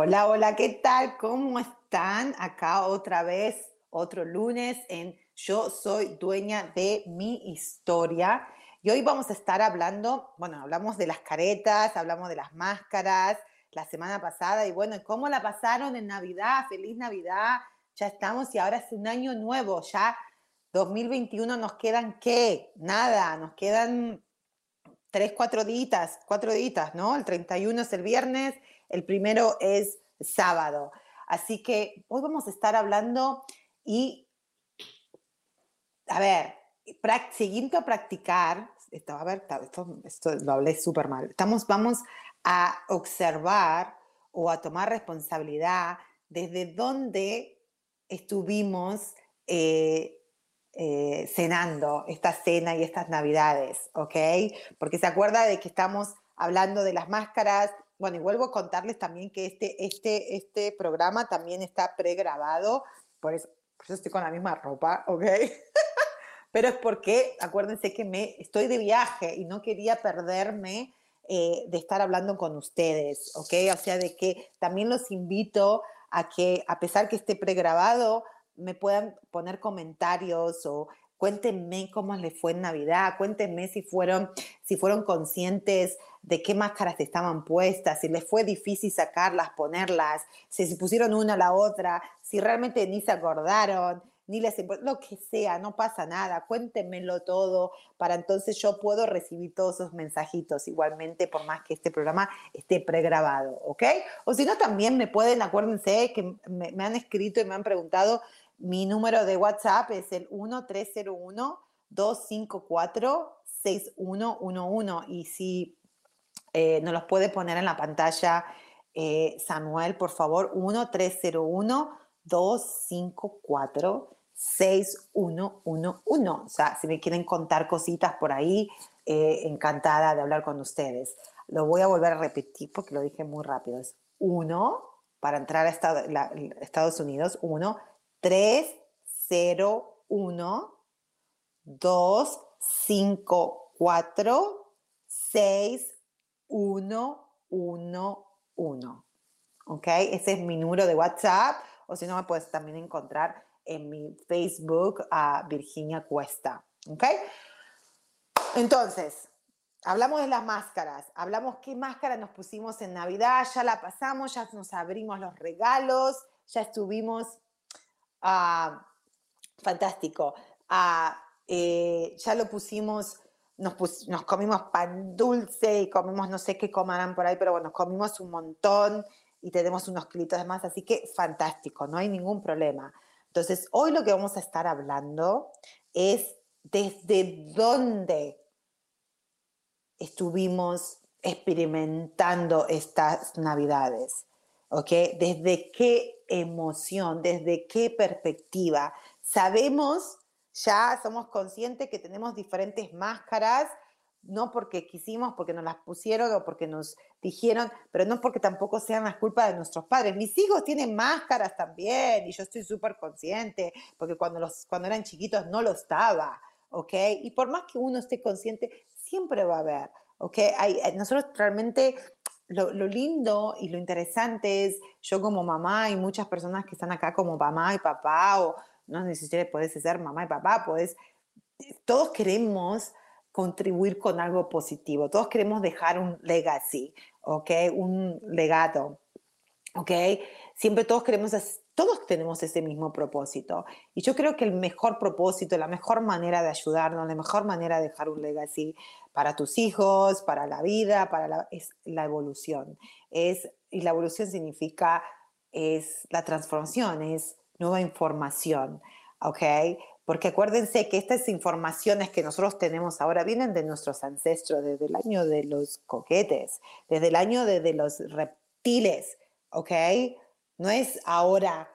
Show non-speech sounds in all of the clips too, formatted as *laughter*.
Hola, hola, ¿qué tal? ¿Cómo están? Acá otra vez, otro lunes en Yo soy dueña de mi historia. Y hoy vamos a estar hablando, bueno, hablamos de las caretas, hablamos de las máscaras la semana pasada y bueno, ¿cómo la pasaron en Navidad? Feliz Navidad. Ya estamos y ahora es un año nuevo, ya 2021 nos quedan qué? Nada, nos quedan tres, cuatro días, cuatro días, ¿no? El 31 es el viernes el primero es sábado. Así que hoy vamos a estar hablando y, a ver, siguiendo a practicar, esto, a ver, esto, lo hablé súper mal, Estamos, vamos a observar o a tomar responsabilidad desde dónde estuvimos eh, eh, cenando esta cena y estas navidades, ¿ok? Porque se acuerda de que estamos hablando de las máscaras, bueno, y vuelvo a contarles también que este, este, este programa también está pregrabado, por eso, por eso estoy con la misma ropa, ¿ok? *laughs* Pero es porque, acuérdense que me, estoy de viaje y no quería perderme eh, de estar hablando con ustedes, ¿ok? O sea, de que también los invito a que, a pesar que esté pregrabado, me puedan poner comentarios o Cuéntenme cómo les fue en Navidad, cuéntenme si fueron, si fueron conscientes de qué máscaras estaban puestas, si les fue difícil sacarlas, ponerlas, si se pusieron una a la otra, si realmente ni se acordaron, ni les lo que sea, no pasa nada, cuéntenmelo todo para entonces yo puedo recibir todos esos mensajitos igualmente por más que este programa esté pregrabado, ¿ok? O si no, también me pueden, acuérdense que me han escrito y me han preguntado mi número de WhatsApp es el 1301-254-6111 y si eh, nos los puede poner en la pantalla eh, Samuel, por favor, 1301-254-6111. O sea, si me quieren contar cositas por ahí, eh, encantada de hablar con ustedes. Lo voy a volver a repetir porque lo dije muy rápido. Es 1 para entrar a Estados Unidos, 1 3, 0, 1, 2, 5, 4, 6, 1, 1, 1. ¿Ok? Ese es mi número de WhatsApp. O si no, me puedes también encontrar en mi Facebook a Virginia Cuesta. ¿Ok? Entonces, hablamos de las máscaras. Hablamos qué máscara nos pusimos en Navidad. Ya la pasamos, ya nos abrimos los regalos, ya estuvimos Ah, fantástico. Ah, eh, ya lo pusimos, nos, nos, comimos pan dulce y comimos no sé qué comerán por ahí, pero bueno, comimos un montón y tenemos unos kilitos de más, así que fantástico, no hay ningún problema. Entonces, hoy lo que vamos a estar hablando es desde dónde estuvimos experimentando estas navidades, ¿ok? Desde qué emoción, desde qué perspectiva. Sabemos, ya somos conscientes que tenemos diferentes máscaras, no porque quisimos, porque nos las pusieron o porque nos dijeron, pero no porque tampoco sean las culpas de nuestros padres. Mis hijos tienen máscaras también y yo estoy súper consciente, porque cuando, los, cuando eran chiquitos no lo estaba, ¿ok? Y por más que uno esté consciente, siempre va a haber, ¿ok? Hay, nosotros realmente lo, lindo y lo interesante es, yo como mamá y muchas personas que están acá como mamá y papá, o no necesariamente puedes ser mamá y papá, puedes, todos queremos contribuir con algo positivo, todos queremos dejar un legacy, ¿ok? Un legado, ¿ok? Siempre todos queremos todos tenemos ese mismo propósito. Y yo creo que el mejor propósito, la mejor manera de ayudarnos, la mejor manera de dejar un legacy para tus hijos, para la vida, para la, es la evolución. Es, y la evolución significa, es la transformación, es nueva información, ¿ok? Porque acuérdense que estas informaciones que nosotros tenemos ahora vienen de nuestros ancestros, desde el año de los coquetes, desde el año de, los reptiles, ¿ok? No es ahora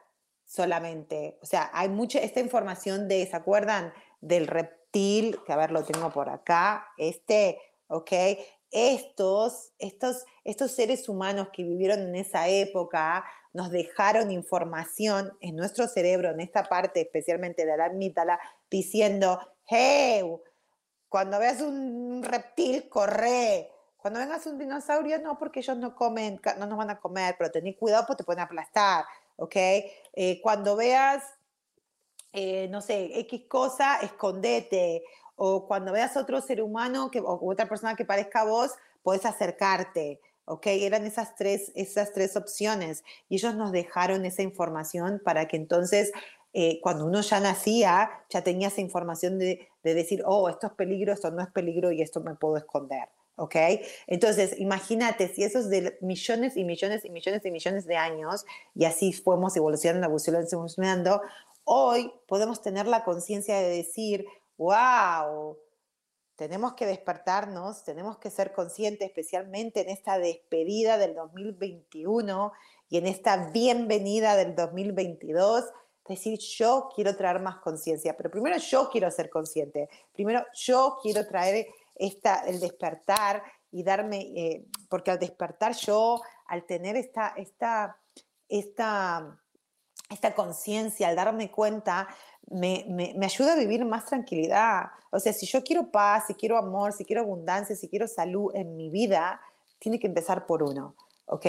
solamente, o sea, hay mucha, esta información de, ¿se acuerdan? Del reptil, que a ver, lo tengo por acá, este, ¿ok? Estos, estos, estos seres humanos que vivieron en esa época, nos dejaron información en nuestro cerebro, en esta parte especialmente de la amígdala, diciendo, hey, cuando veas un reptil, corre. Cuando vengas un dinosaurio, no, porque ellos no comen, no nos van a comer, pero tenés cuidado porque te pueden aplastar, ¿ok? Eh, cuando veas, eh, no sé, X cosa, escondete. O cuando veas otro ser humano que, o otra persona que parezca a vos, puedes acercarte. ¿ok? Eran esas tres, esas tres opciones y ellos nos dejaron esa información para que entonces eh, cuando uno ya nacía, ya tenía esa información de, decir, oh, esto es peligro, esto no es peligro y esto me puedo esconder. ¿Ok? Entonces, imagínate si esos de millones y millones y millones y millones de años, y así fuimos evolucionando, evolucionando, hoy podemos tener la conciencia de decir, wow, tenemos que despertarnos, tenemos que ser conscientes, especialmente en esta despedida del 2021 y en esta bienvenida del 2022, decir yo quiero traer más conciencia, pero primero yo quiero ser consciente, primero yo quiero traer esta, el despertar y darme, eh, porque al despertar yo, al tener esta, esta, esta, esta conciencia, al darme cuenta, me, me, ayuda a vivir más tranquilidad. O sea, si yo quiero paz, si quiero amor, si quiero abundancia, si quiero salud en mi vida, tiene que empezar por uno, ¿ok?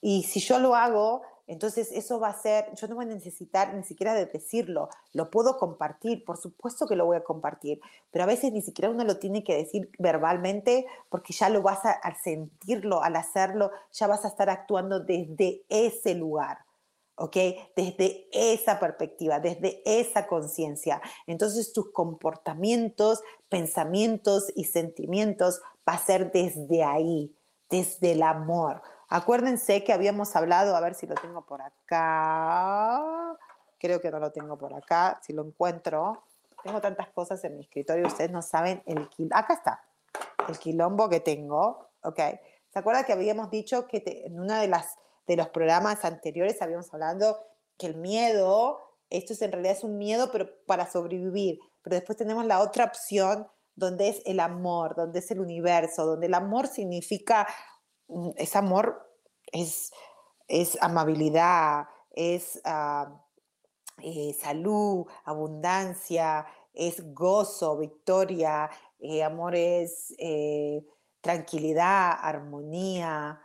Y si yo lo hago, entonces eso va a ser, yo no voy a necesitar ni siquiera de decirlo, lo puedo compartir, por supuesto que lo voy a compartir, pero a veces ni siquiera uno lo tiene que decir verbalmente porque ya lo vas a, sentirlo, al hacerlo, ya vas a estar actuando desde ese lugar. ¿ok? Desde esa perspectiva, desde esa conciencia. Entonces tus comportamientos, pensamientos y sentimientos va a ser desde ahí, desde el amor. Acuérdense que habíamos hablado, a ver si lo tengo por acá. Creo que no lo tengo por acá, si lo encuentro. Tengo tantas cosas en mi escritorio, ustedes no saben el quilombo. Acá está, el quilombo que tengo, ¿ok? ¿Se acuerdan que habíamos dicho que en una de las de los programas anteriores habíamos hablado que el miedo, esto es en realidad es un miedo, pero para sobrevivir. Pero después tenemos la otra opción donde es el amor, donde es el universo, donde el amor significa, es amor, es, es amabilidad, es ah, eh, salud, abundancia, es gozo, victoria, eh, amor es eh, tranquilidad, armonía,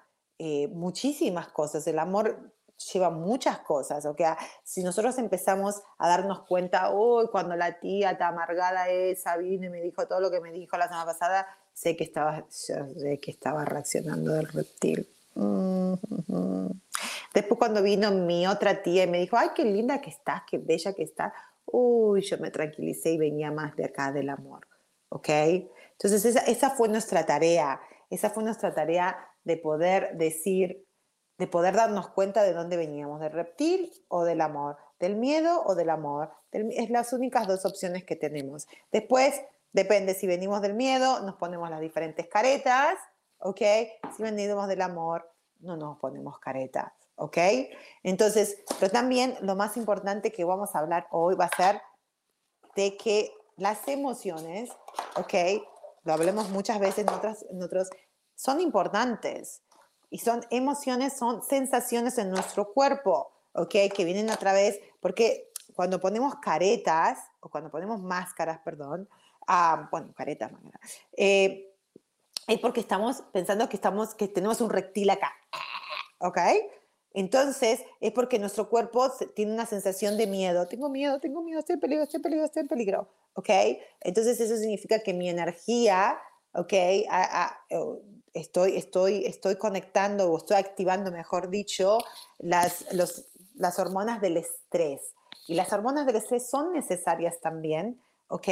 muchísimas cosas. El amor lleva muchas cosas. O sea, si nosotros empezamos a darnos cuenta, uy, cuando la tía tan amargada esa vino y me dijo todo lo que me dijo la semana pasada, sé que estaba, sé que estaba reaccionando del reptil. Después cuando vino mi otra tía y me dijo, ay, qué linda que estás, qué bella que estás, uy, yo me tranquilicé y venía más de acá del amor. ¿Ok? Entonces esa, esa fue nuestra tarea, esa fue nuestra tarea de poder decir, de poder darnos cuenta de dónde veníamos, del reptil o del amor, del miedo o del amor. es las únicas dos opciones que tenemos. Después, depende si venimos del miedo, nos ponemos las diferentes caretas, ¿ok? Si venimos del amor, no nos ponemos caretas, ¿ok? Entonces, pero también lo más importante que vamos a hablar hoy va a ser de que las emociones, ¿ok? Lo hablemos muchas veces en, otras, en otros son importantes y son emociones, son sensaciones en nuestro cuerpo, ¿ok? Que vienen a través, porque cuando ponemos caretas, o cuando ponemos máscaras, perdón, ah, bueno, caretas, eh, es porque estamos pensando que, estamos, que tenemos un reptil acá, ¿ok? Entonces, es porque nuestro cuerpo tiene una sensación de miedo. Tengo miedo, tengo miedo, estoy en peligro, estoy en peligro, estoy en peligro. ¿Ok? Entonces, eso significa que mi energía, ¿ok? estoy, estoy, estoy conectando o estoy activando, mejor dicho, las, los, las hormonas del estrés. Y las hormonas del estrés son necesarias también, ¿ok?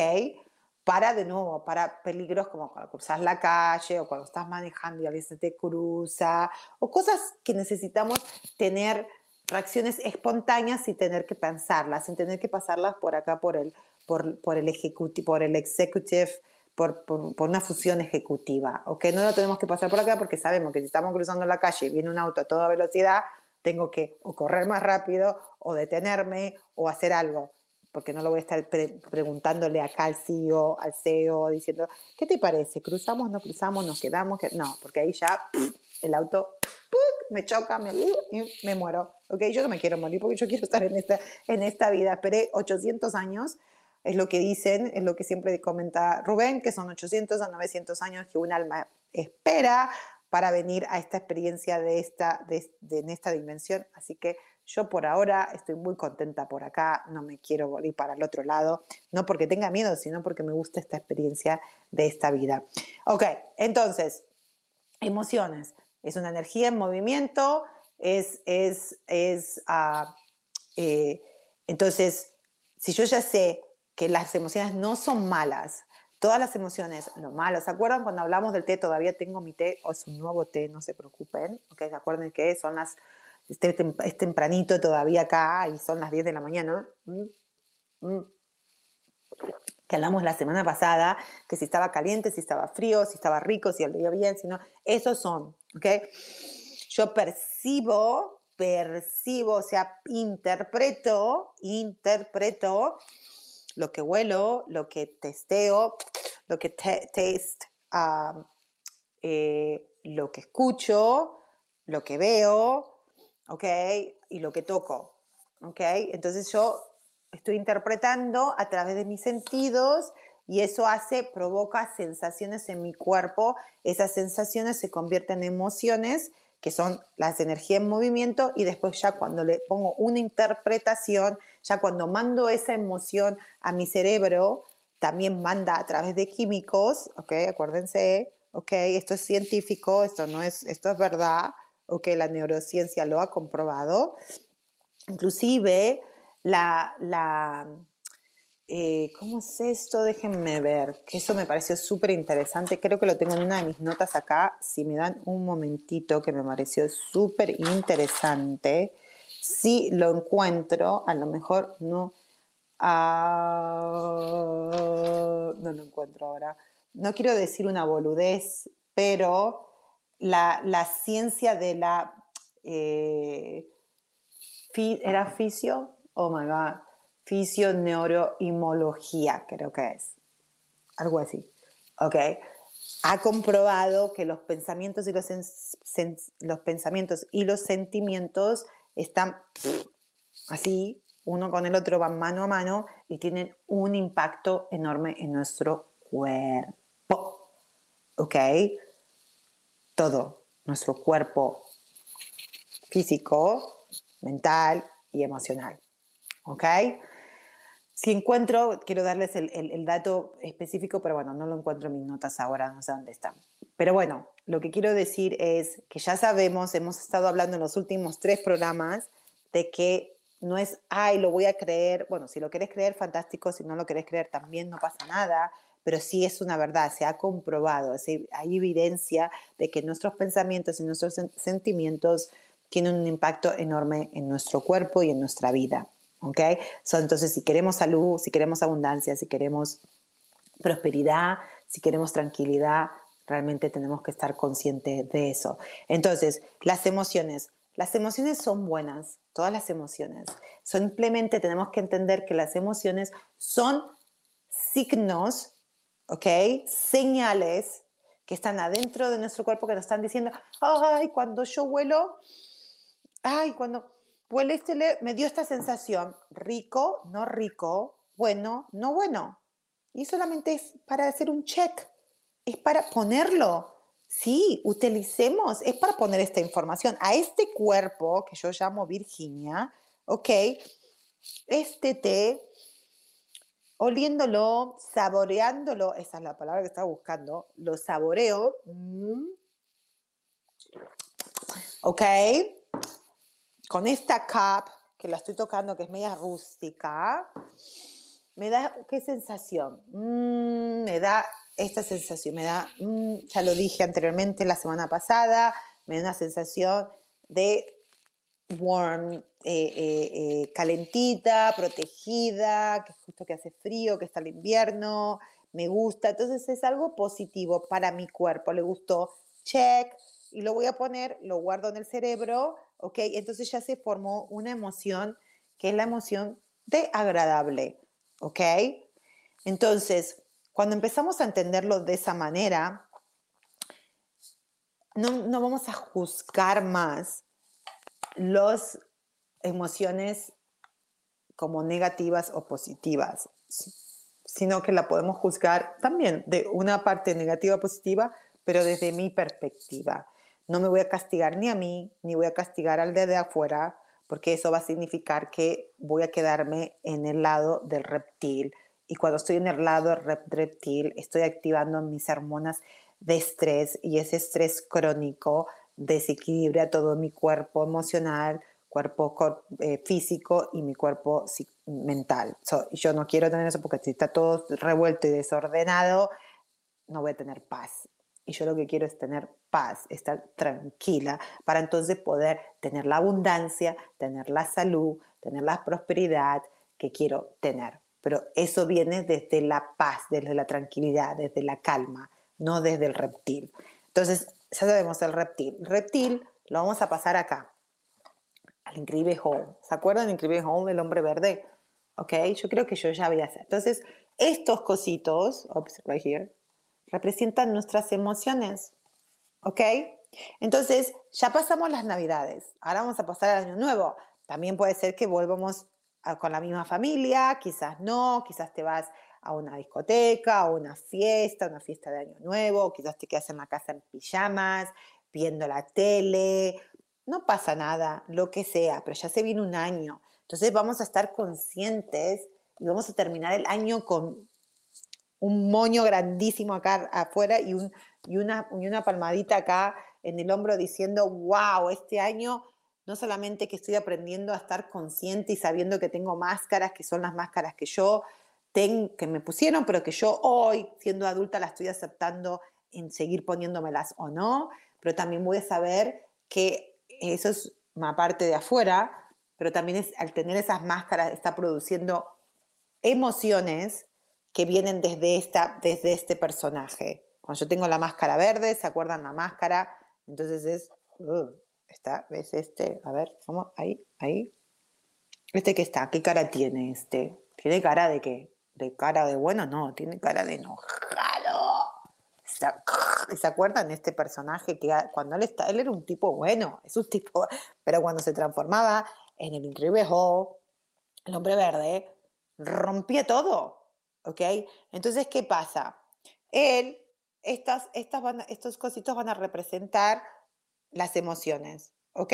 Para, de nuevo, para peligros como cuando cruzas la calle o cuando estás manejando y alguien se te cruza, o cosas que necesitamos tener reacciones espontáneas sin tener que pensarlas, sin tener que pasarlas por acá, por el, por, por el, ejecutivo, por el executive, por, por, por, una función ejecutiva. ¿ok? No lo tenemos que pasar por acá porque sabemos que si estamos cruzando la calle y viene un auto a toda velocidad, tengo que o correr más rápido o detenerme o hacer algo, porque no lo voy a estar preguntándole acá al CEO, al CEO, diciendo, ¿qué te parece? ¿Cruzamos, no cruzamos, nos quedamos? No, porque ahí ya el auto me choca, me, me muero. ¿ok? Yo no me quiero morir porque yo quiero estar en esta, en esta vida. Esperé 800 años, es lo que dicen, es lo que siempre comenta Rubén, que son 800 a 900 años que un alma espera para venir a esta experiencia de esta, de, en esta dimensión. Así que yo por ahora estoy muy contenta por acá, no me quiero volver para el otro lado, no porque tenga miedo, sino porque me gusta esta experiencia de esta vida. Ok, entonces, emociones. Es una energía en movimiento, es, es, es uh, eh, entonces, si yo ya sé que las emociones no son malas, todas las emociones, lo malo. ¿Se acuerdan cuando hablamos del té? Todavía tengo mi té, o es un nuevo té, no se preocupen. ¿okay? ¿Se acuerdan que son las, este, es tempranito todavía acá y son las 10 de la mañana? Que hablamos la semana pasada, que si estaba caliente, si estaba frío, si estaba rico, si el día bien, si no. Esos son, ¿ok? Yo percibo, percibo, o sea, interpreto, interpreto lo que huelo, lo que testeo, lo que taste, eh, lo que escucho, lo que veo, ¿ok? Y lo que toco, ¿ok? Entonces yo estoy interpretando a través de mis sentidos y eso hace, provoca sensaciones en mi cuerpo, esas sensaciones se convierten en emociones que son las energías en movimiento, y después ya cuando le pongo una interpretación, ya cuando mando esa emoción a mi cerebro, también manda a través de químicos, ¿ok? Acuérdense, ¿ok? Esto es científico, esto no es, esto es verdad, ¿ok? La neurociencia lo ha comprobado. Inclusive, la, la eh, ¿Cómo es esto? Déjenme ver, que eso me pareció súper interesante. Creo que lo tengo en una de mis notas acá. Si me dan un momentito, que me pareció súper interesante. Si lo encuentro, a lo mejor no. Ah, no lo encuentro ahora. No quiero decir una boludez, pero la, la ciencia de la. Eh, ¿Era fisio? Oh my God fisioneuroimología, creo que es. Algo así. ¿Ok? Ha comprobado que los pensamientos y los, los pensamientos y los sentimientos están así, uno con el otro van mano a mano y tienen un impacto enorme en nuestro cuerpo. ¿Ok? Todo, nuestro cuerpo físico, mental y emocional. ¿Ok? Si encuentro, quiero darles el, dato específico, pero bueno, no lo encuentro en mis notas ahora, no sé dónde están. Pero bueno, lo que quiero decir es que ya sabemos, hemos estado hablando en los últimos tres programas de que no es, ay, lo voy a creer. Bueno, si lo querés creer, fantástico. Si no lo querés creer, también no pasa nada. Pero sí es una verdad, se ha comprobado, hay evidencia de que nuestros pensamientos y nuestros sentimientos tienen un impacto enorme en nuestro cuerpo y en nuestra vida. ¿ok? entonces, si queremos salud, si queremos abundancia, si queremos prosperidad, si queremos tranquilidad, realmente tenemos que estar conscientes de eso. Entonces, las emociones. Las emociones son buenas, todas las emociones. Simplemente tenemos que entender que las emociones son signos, ¿ok? Señales que están adentro de nuestro cuerpo que nos están diciendo, ay, cuando yo vuelo, ay, cuando Huele este me dio esta sensación, rico, no rico, bueno, no bueno. Y solamente es para hacer un check, es para ponerlo. Sí, utilicemos, es para poner esta información a este cuerpo que yo llamo Virginia, ¿ok? Este té, oliéndolo, saboreándolo, esa es la palabra que estaba buscando, lo saboreo, mm. ¿ok? con esta cup que la estoy tocando, que es media rústica, me da, ¿qué sensación? Mm, me da esta sensación, me da, mm, ya lo dije anteriormente la semana pasada, me da una sensación de warm, eh, eh, eh, calentita, protegida, que justo que hace frío, que está el invierno, me gusta. Entonces es algo positivo para mi cuerpo, le gustó, check, y lo voy a poner, lo guardo en el cerebro, ¿ok? Entonces ya se formó una emoción que es la emoción de agradable, ¿ok? Entonces, cuando empezamos a entenderlo de esa manera, no, no vamos a juzgar más las emociones como negativas o positivas, sino que la podemos juzgar también de una parte negativa o positiva, pero desde mi perspectiva. No me voy a castigar ni a mí, ni voy a castigar al de, de afuera, porque eso va a significar que voy a quedarme en el lado del reptil. Y cuando estoy en el lado del reptil, estoy activando mis hormonas de estrés y ese estrés crónico desequilibra todo mi cuerpo emocional, cuerpo eh, físico y mi cuerpo mental. yo no quiero tener eso porque si está todo revuelto y desordenado, no voy a tener paz. Y yo lo que quiero es tener paz, estar tranquila, para entonces poder tener la abundancia, tener la salud, tener la prosperidad que quiero tener. Pero eso viene desde la paz, desde la tranquilidad, desde la calma, no desde el reptil. Entonces, ya sabemos el reptil. reptil lo vamos a pasar acá, al increíble Hall. ¿Se acuerdan del increíble Hall del hombre verde? Ok, yo creo que yo ya voy a hacer. Entonces, estos cositos, oops, right here, representan nuestras emociones. ¿Ok? Entonces, ya pasamos las navidades. Ahora vamos a pasar al año nuevo. También puede ser que volvamos con la misma familia, quizás no, quizás te vas a una discoteca, a una fiesta, una fiesta de Año Nuevo, quizás te quedas en la casa en pijamas, viendo la tele, no pasa nada, lo que sea, pero ya se viene un año. Entonces vamos a estar conscientes y vamos a terminar el año con un moño grandísimo acá afuera y, un, y, una, y una palmadita acá en el hombro diciendo, wow, este año no solamente que estoy aprendiendo a estar consciente y sabiendo que tengo máscaras, que son las máscaras que yo, que me pusieron, pero que yo hoy, siendo adulta, la estoy aceptando en seguir poniéndomelas o no, pero también voy a saber que eso es una parte de afuera, pero también es, al tener esas máscaras está produciendo emociones que vienen desde, esta, desde este personaje. Cuando yo tengo la máscara verde, ¿se acuerdan la máscara? Entonces es, uh, está, ¿ves este? A ver, ¿cómo? Ahí, ahí. ¿Este qué está? ¿Qué cara tiene este? ¿Tiene cara de qué? de cara de bueno, no, tiene cara de enojado. ¿Se acuerdan de este personaje que cuando él está, él era un tipo bueno, es un tipo, pero cuando se transformaba en el increíble el hombre verde, rompía todo, ¿ok? Entonces, ¿qué pasa? Él, estas, estas estos cositos van a representar las emociones, ¿ok?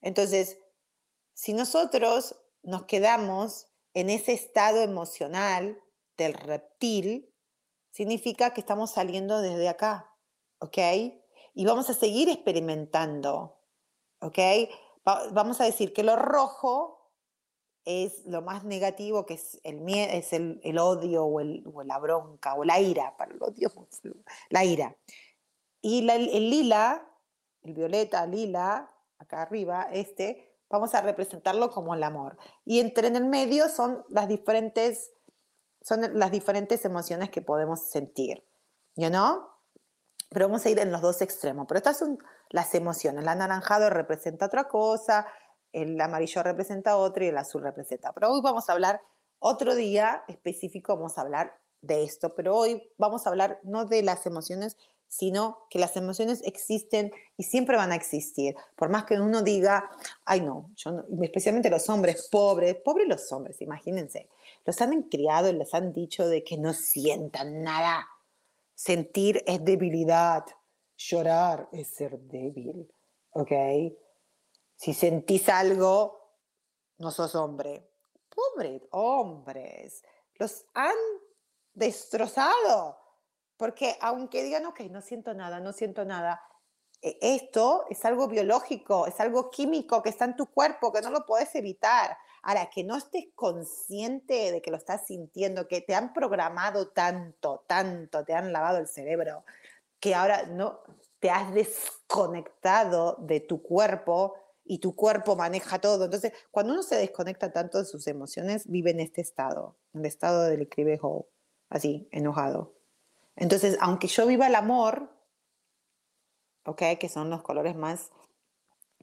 Entonces, si nosotros nos quedamos en ese estado emocional del reptil, significa que estamos saliendo desde acá, ¿ok? Y vamos a seguir experimentando, ¿ok? vamos a decir que lo rojo es lo más negativo, que es el, es el, odio o, el, la bronca o la ira, para el odio, *laughs* la ira. Y el lila, el violeta, lila, acá arriba, este, vamos a representarlo como el amor. Y entre en el medio son las diferentes, son las diferentes emociones que podemos sentir, ¿yo no? Pero vamos a ir en los dos extremos. Pero estas son las emociones. El anaranjado representa otra cosa, el amarillo representa otra y el azul representa. Pero hoy vamos a hablar, otro día específico vamos a hablar de esto, pero hoy vamos a hablar no de las emociones, sino que las emociones existen y siempre van a existir. Por más que uno diga, ay no, yo especialmente los hombres pobres, pobres los hombres, imagínense, los han criado y les han dicho de que no sientan nada. Sentir es debilidad, llorar es ser débil, ¿ok? Si sentís algo, no sos hombre. Pobres hombres, los han destrozado porque aunque digan, ok, no siento nada, no siento nada, e, esto es algo biológico, es algo químico que está en tu cuerpo, que no lo puedes evitar. Ahora, que no estés consciente de que lo estás sintiendo, que te han programado tanto, tanto, te han lavado el cerebro, que ahora no te has desconectado de tu cuerpo y tu cuerpo maneja todo. Entonces, cuando uno se desconecta tanto de sus emociones, vive en este estado, en el estado del cribejo, así, enojado. Entonces, aunque yo viva el amor, ¿ok? Que son los colores más,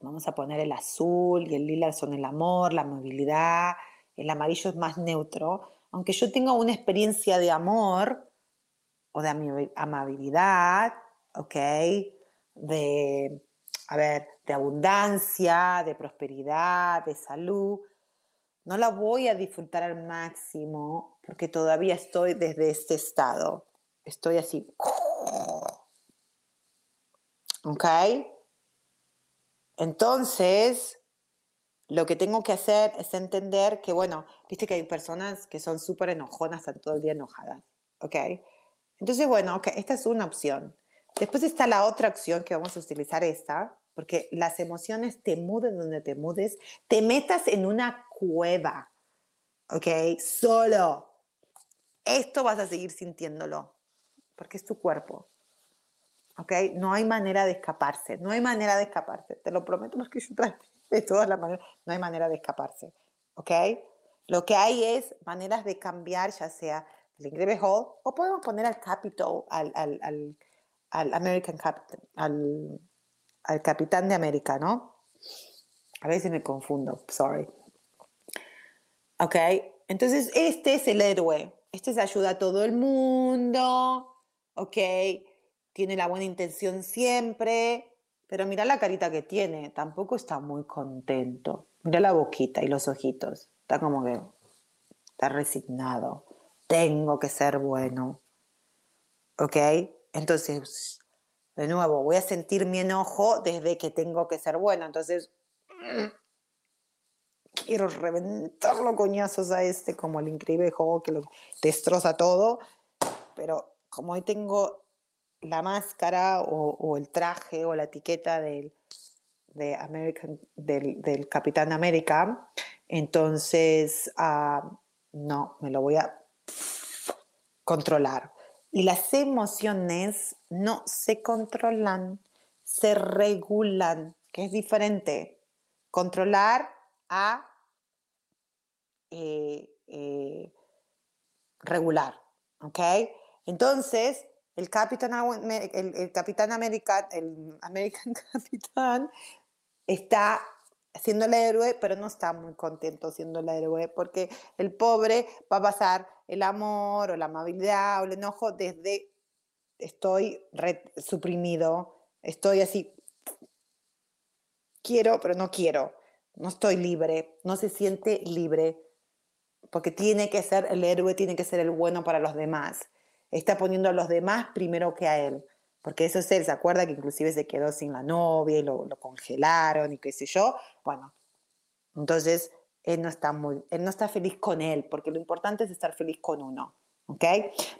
vamos a poner el azul y el lila son el amor, la movilidad, el amarillo es más neutro. Aunque yo tenga una experiencia de amor o de amabilidad, ¿ok? De, a ver, de abundancia, de prosperidad, de salud, no la voy a disfrutar al máximo porque todavía estoy desde este estado. Estoy así. ¿Ok? Entonces, lo que tengo que hacer es entender que, bueno, viste que hay personas que son súper enojonas, están todo el día enojadas. ¿Ok? Entonces, bueno, ok, esta es una opción. Después está la otra opción que vamos a utilizar esta, porque las emociones te muden donde te mudes, te metas en una cueva, ¿ok? Solo. Esto vas a seguir sintiéndolo, porque es tu cuerpo, ¿ok? No hay manera de escaparse, no hay manera de escaparse, te lo prometo porque yo de todas las maneras, no hay manera de escaparse, ¿ok? Lo que hay es maneras de cambiar, ya sea el Incredible Hall, o podemos poner al Capitol, al, al, al, al American Captain, al al capitán de América, ¿no? A veces me confundo, sorry. Ok, entonces este es el héroe. Este se ayuda a todo el mundo, ok, tiene la buena intención siempre, pero mira la carita que tiene, tampoco está muy contento. Mira la boquita y los ojitos, está como que está resignado. Tengo que ser bueno, ok. Entonces de nuevo, voy a sentir mi enojo desde que tengo que ser bueno. Entonces, quiero reventarlo coñazos a este, como el increíble juego que lo destroza todo. Pero como hoy tengo la máscara o, el traje o la etiqueta del, de American, del, Capitán América, entonces ah, no, me lo voy a controlar. Y las emociones no se controlan, se regulan, que es diferente. Controlar a eh, eh, regular, ¿ok? Entonces, el Capitán, el, Capitán América, el American *laughs* Capitán, está siendo el héroe, pero no está muy contento siendo el héroe, porque el pobre va a pasar el amor o la amabilidad o el enojo desde estoy suprimido, estoy así, quiero, pero no quiero, no estoy libre, no se siente libre, porque tiene que ser el héroe, tiene que ser el bueno para los demás. Está poniendo a los demás primero que a él. Porque eso es él, ¿se acuerda que inclusive se quedó sin la novia y lo, congelaron y qué sé yo? Bueno, entonces él no está muy, él no está feliz con él, porque lo importante es estar feliz con uno, ¿ok?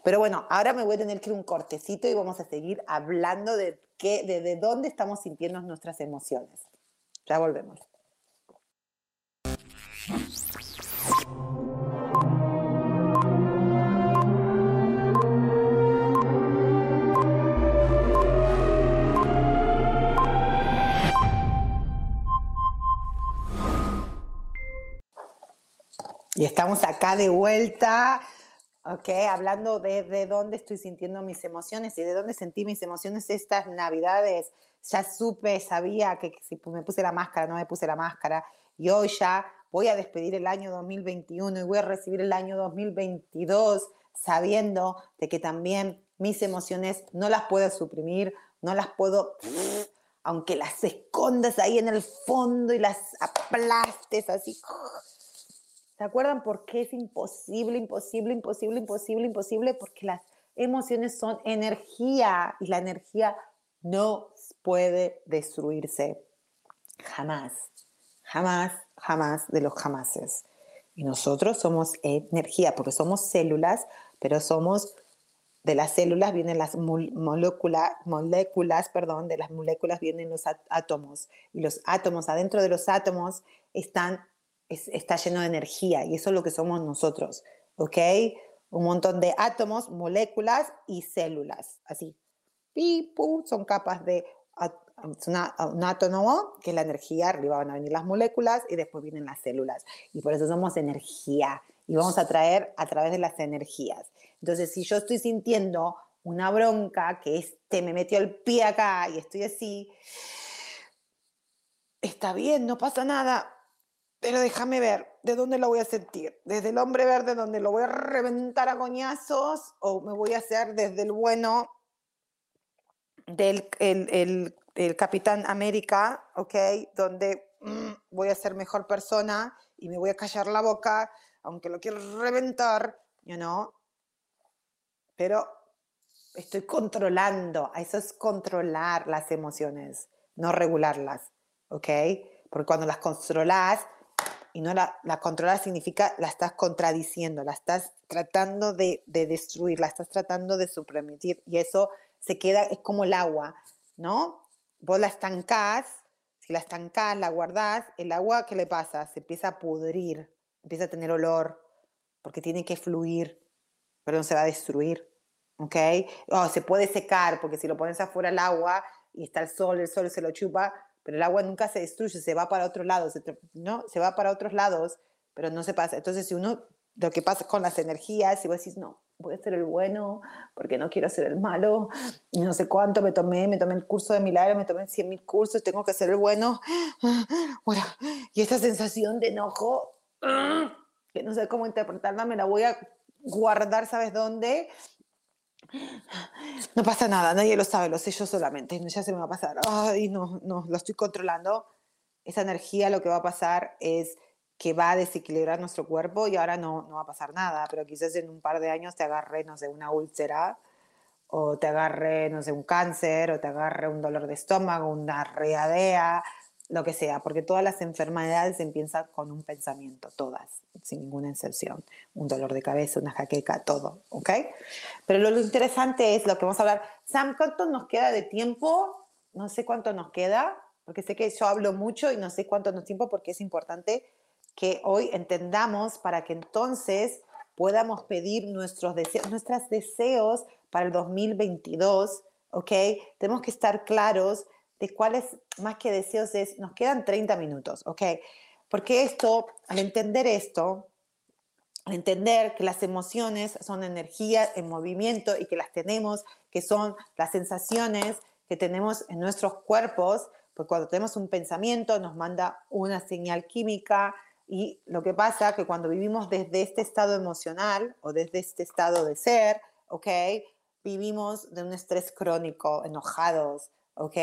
Pero bueno, ahora me voy a tener que ir un cortecito y vamos a seguir hablando de qué, de, de dónde estamos sintiendo nuestras emociones. Ya volvemos. Y estamos acá de vuelta, ¿ok? Hablando de, de, dónde estoy sintiendo mis emociones y de dónde sentí mis emociones estas navidades. Ya supe, sabía que si me puse la máscara, no me puse la máscara. Y hoy ya voy a despedir el año 2021 y voy a recibir el año 2022 sabiendo de que también mis emociones no las puedo suprimir, no las puedo, aunque las escondas ahí en el fondo y las aplastes así, ¿Se acuerdan por qué es imposible, imposible, imposible, imposible, imposible? Porque las emociones son energía y la energía no puede destruirse. Jamás, jamás, jamás de los jamases. Y nosotros somos energía, porque somos células, pero somos de las células vienen las moléculas, moléculas, perdón, de las moléculas vienen los átomos. Y los átomos, adentro de los átomos, están, está lleno de energía y eso es lo que somos nosotros, ¿ok? Un montón de átomos, moléculas y células, así. Y son capas de un átomo, que es la energía, arriba van a venir las moléculas y después vienen las células. Y por eso somos energía y vamos a traer a través de las energías. Entonces, si yo estoy sintiendo una bronca, que este me metió el pie acá y estoy así, está bien, no pasa nada, pero déjame ver de dónde lo voy a sentir. Desde el hombre verde, donde lo voy a reventar a coñazos, o me voy a hacer desde el bueno del el, el, Capitán América, ¿ok? Donde mm, voy a ser mejor persona y me voy a callar la boca, aunque lo quiero reventar, you know? pero estoy controlando, eso es controlar las emociones, no regularlas, ¿ok? Porque cuando las controlas y no la, la controlas significa la estás contradiciendo, la estás tratando de, de destruir, la estás tratando de supremitir y eso se queda, es como el agua, ¿no? Vos la estancás, si la estancás, la guardás, el agua, ¿qué le pasa? Se empieza a pudrir, empieza a tener olor, porque tiene que fluir, pero no se va a destruir. ¿ok? O se puede secar, porque si lo pones afuera el agua y está el sol, el sol se lo chupa, pero el agua nunca se destruye, se va para otro lado, se, ¿no? Se va para otros lados, pero no se pasa. Entonces, si uno, lo que pasa con las energías, si vos decís, no, voy a ser el bueno, porque no quiero ser el malo, y no sé cuánto me tomé, me tomé el curso de milagro, me tomé 100 mil cursos, tengo que ser el bueno, *gasps* bueno, y esa sensación de enojo, que no sé cómo interpretarla, me la voy a guardar, ¿sabes dónde? *laughs* No pasa nada, nadie lo sabe, lo sé yo solamente, ya se me va a pasar. Ay, no, no, lo estoy controlando. Esa energía lo que va a pasar es que va a desequilibrar nuestro cuerpo y ahora no, no va a pasar nada, pero quizás en un par de años te agarre, no sé, una úlcera o te agarre, no sé, un cáncer o te agarre un dolor de estómago, una readea, lo que sea, porque todas las enfermedades empiezan con un pensamiento, todas, sin ninguna excepción. Un dolor de cabeza, una jaqueca, todo, ¿ok? Pero lo, interesante es lo que vamos a hablar. Sam, ¿cuánto nos queda de tiempo? No sé cuánto nos queda, porque sé que yo hablo mucho y no sé cuánto nos tiempo porque es importante que hoy entendamos para que entonces podamos pedir nuestros deseos, nuestros deseos para el 2022, ¿ok? Tenemos que estar claros de cuáles más que deseos es, nos quedan 30 minutos, ¿ok? Porque esto, al entender esto, al entender que las emociones son energía en movimiento y que las tenemos, que son las sensaciones que tenemos en nuestros cuerpos, pues cuando tenemos un pensamiento nos manda una señal química y lo que pasa es que cuando vivimos desde este estado emocional o desde este estado de ser, ¿ok? Vivimos de un estrés crónico, enojados, ¿ok?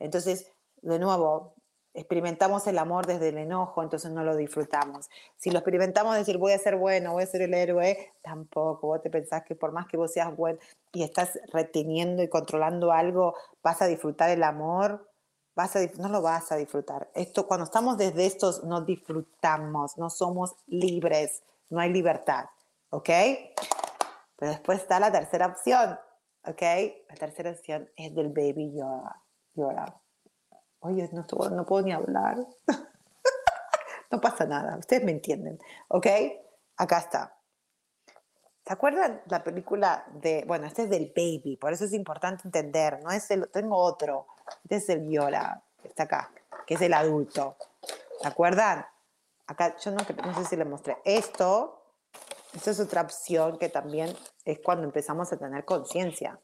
Entonces, de nuevo, experimentamos el amor desde el enojo, entonces no lo disfrutamos. Si lo experimentamos decir voy a ser bueno, voy a ser el héroe, tampoco. Vos te pensás que por más que vos seas bueno y estás reteniendo y controlando algo, vas a disfrutar el amor, vas a, no lo vas a disfrutar. Esto, cuando estamos desde estos, no disfrutamos, no somos libres, no hay libertad, ¿ok? Pero después está la tercera opción, ¿ok? La tercera opción es del baby yoga. yoga. Oye, no, no puedo ni hablar. *laughs* no pasa nada, ustedes me entienden, ¿ok? Acá está. ¿Se acuerdan la película de, bueno, este es del baby, por eso es importante entender, no es el, tengo otro, este es el viola, está acá, que es el adulto. ¿Se acuerdan? Acá, yo no, no sé si le mostré. Esto esta es otra opción que también es cuando empezamos a tener conciencia.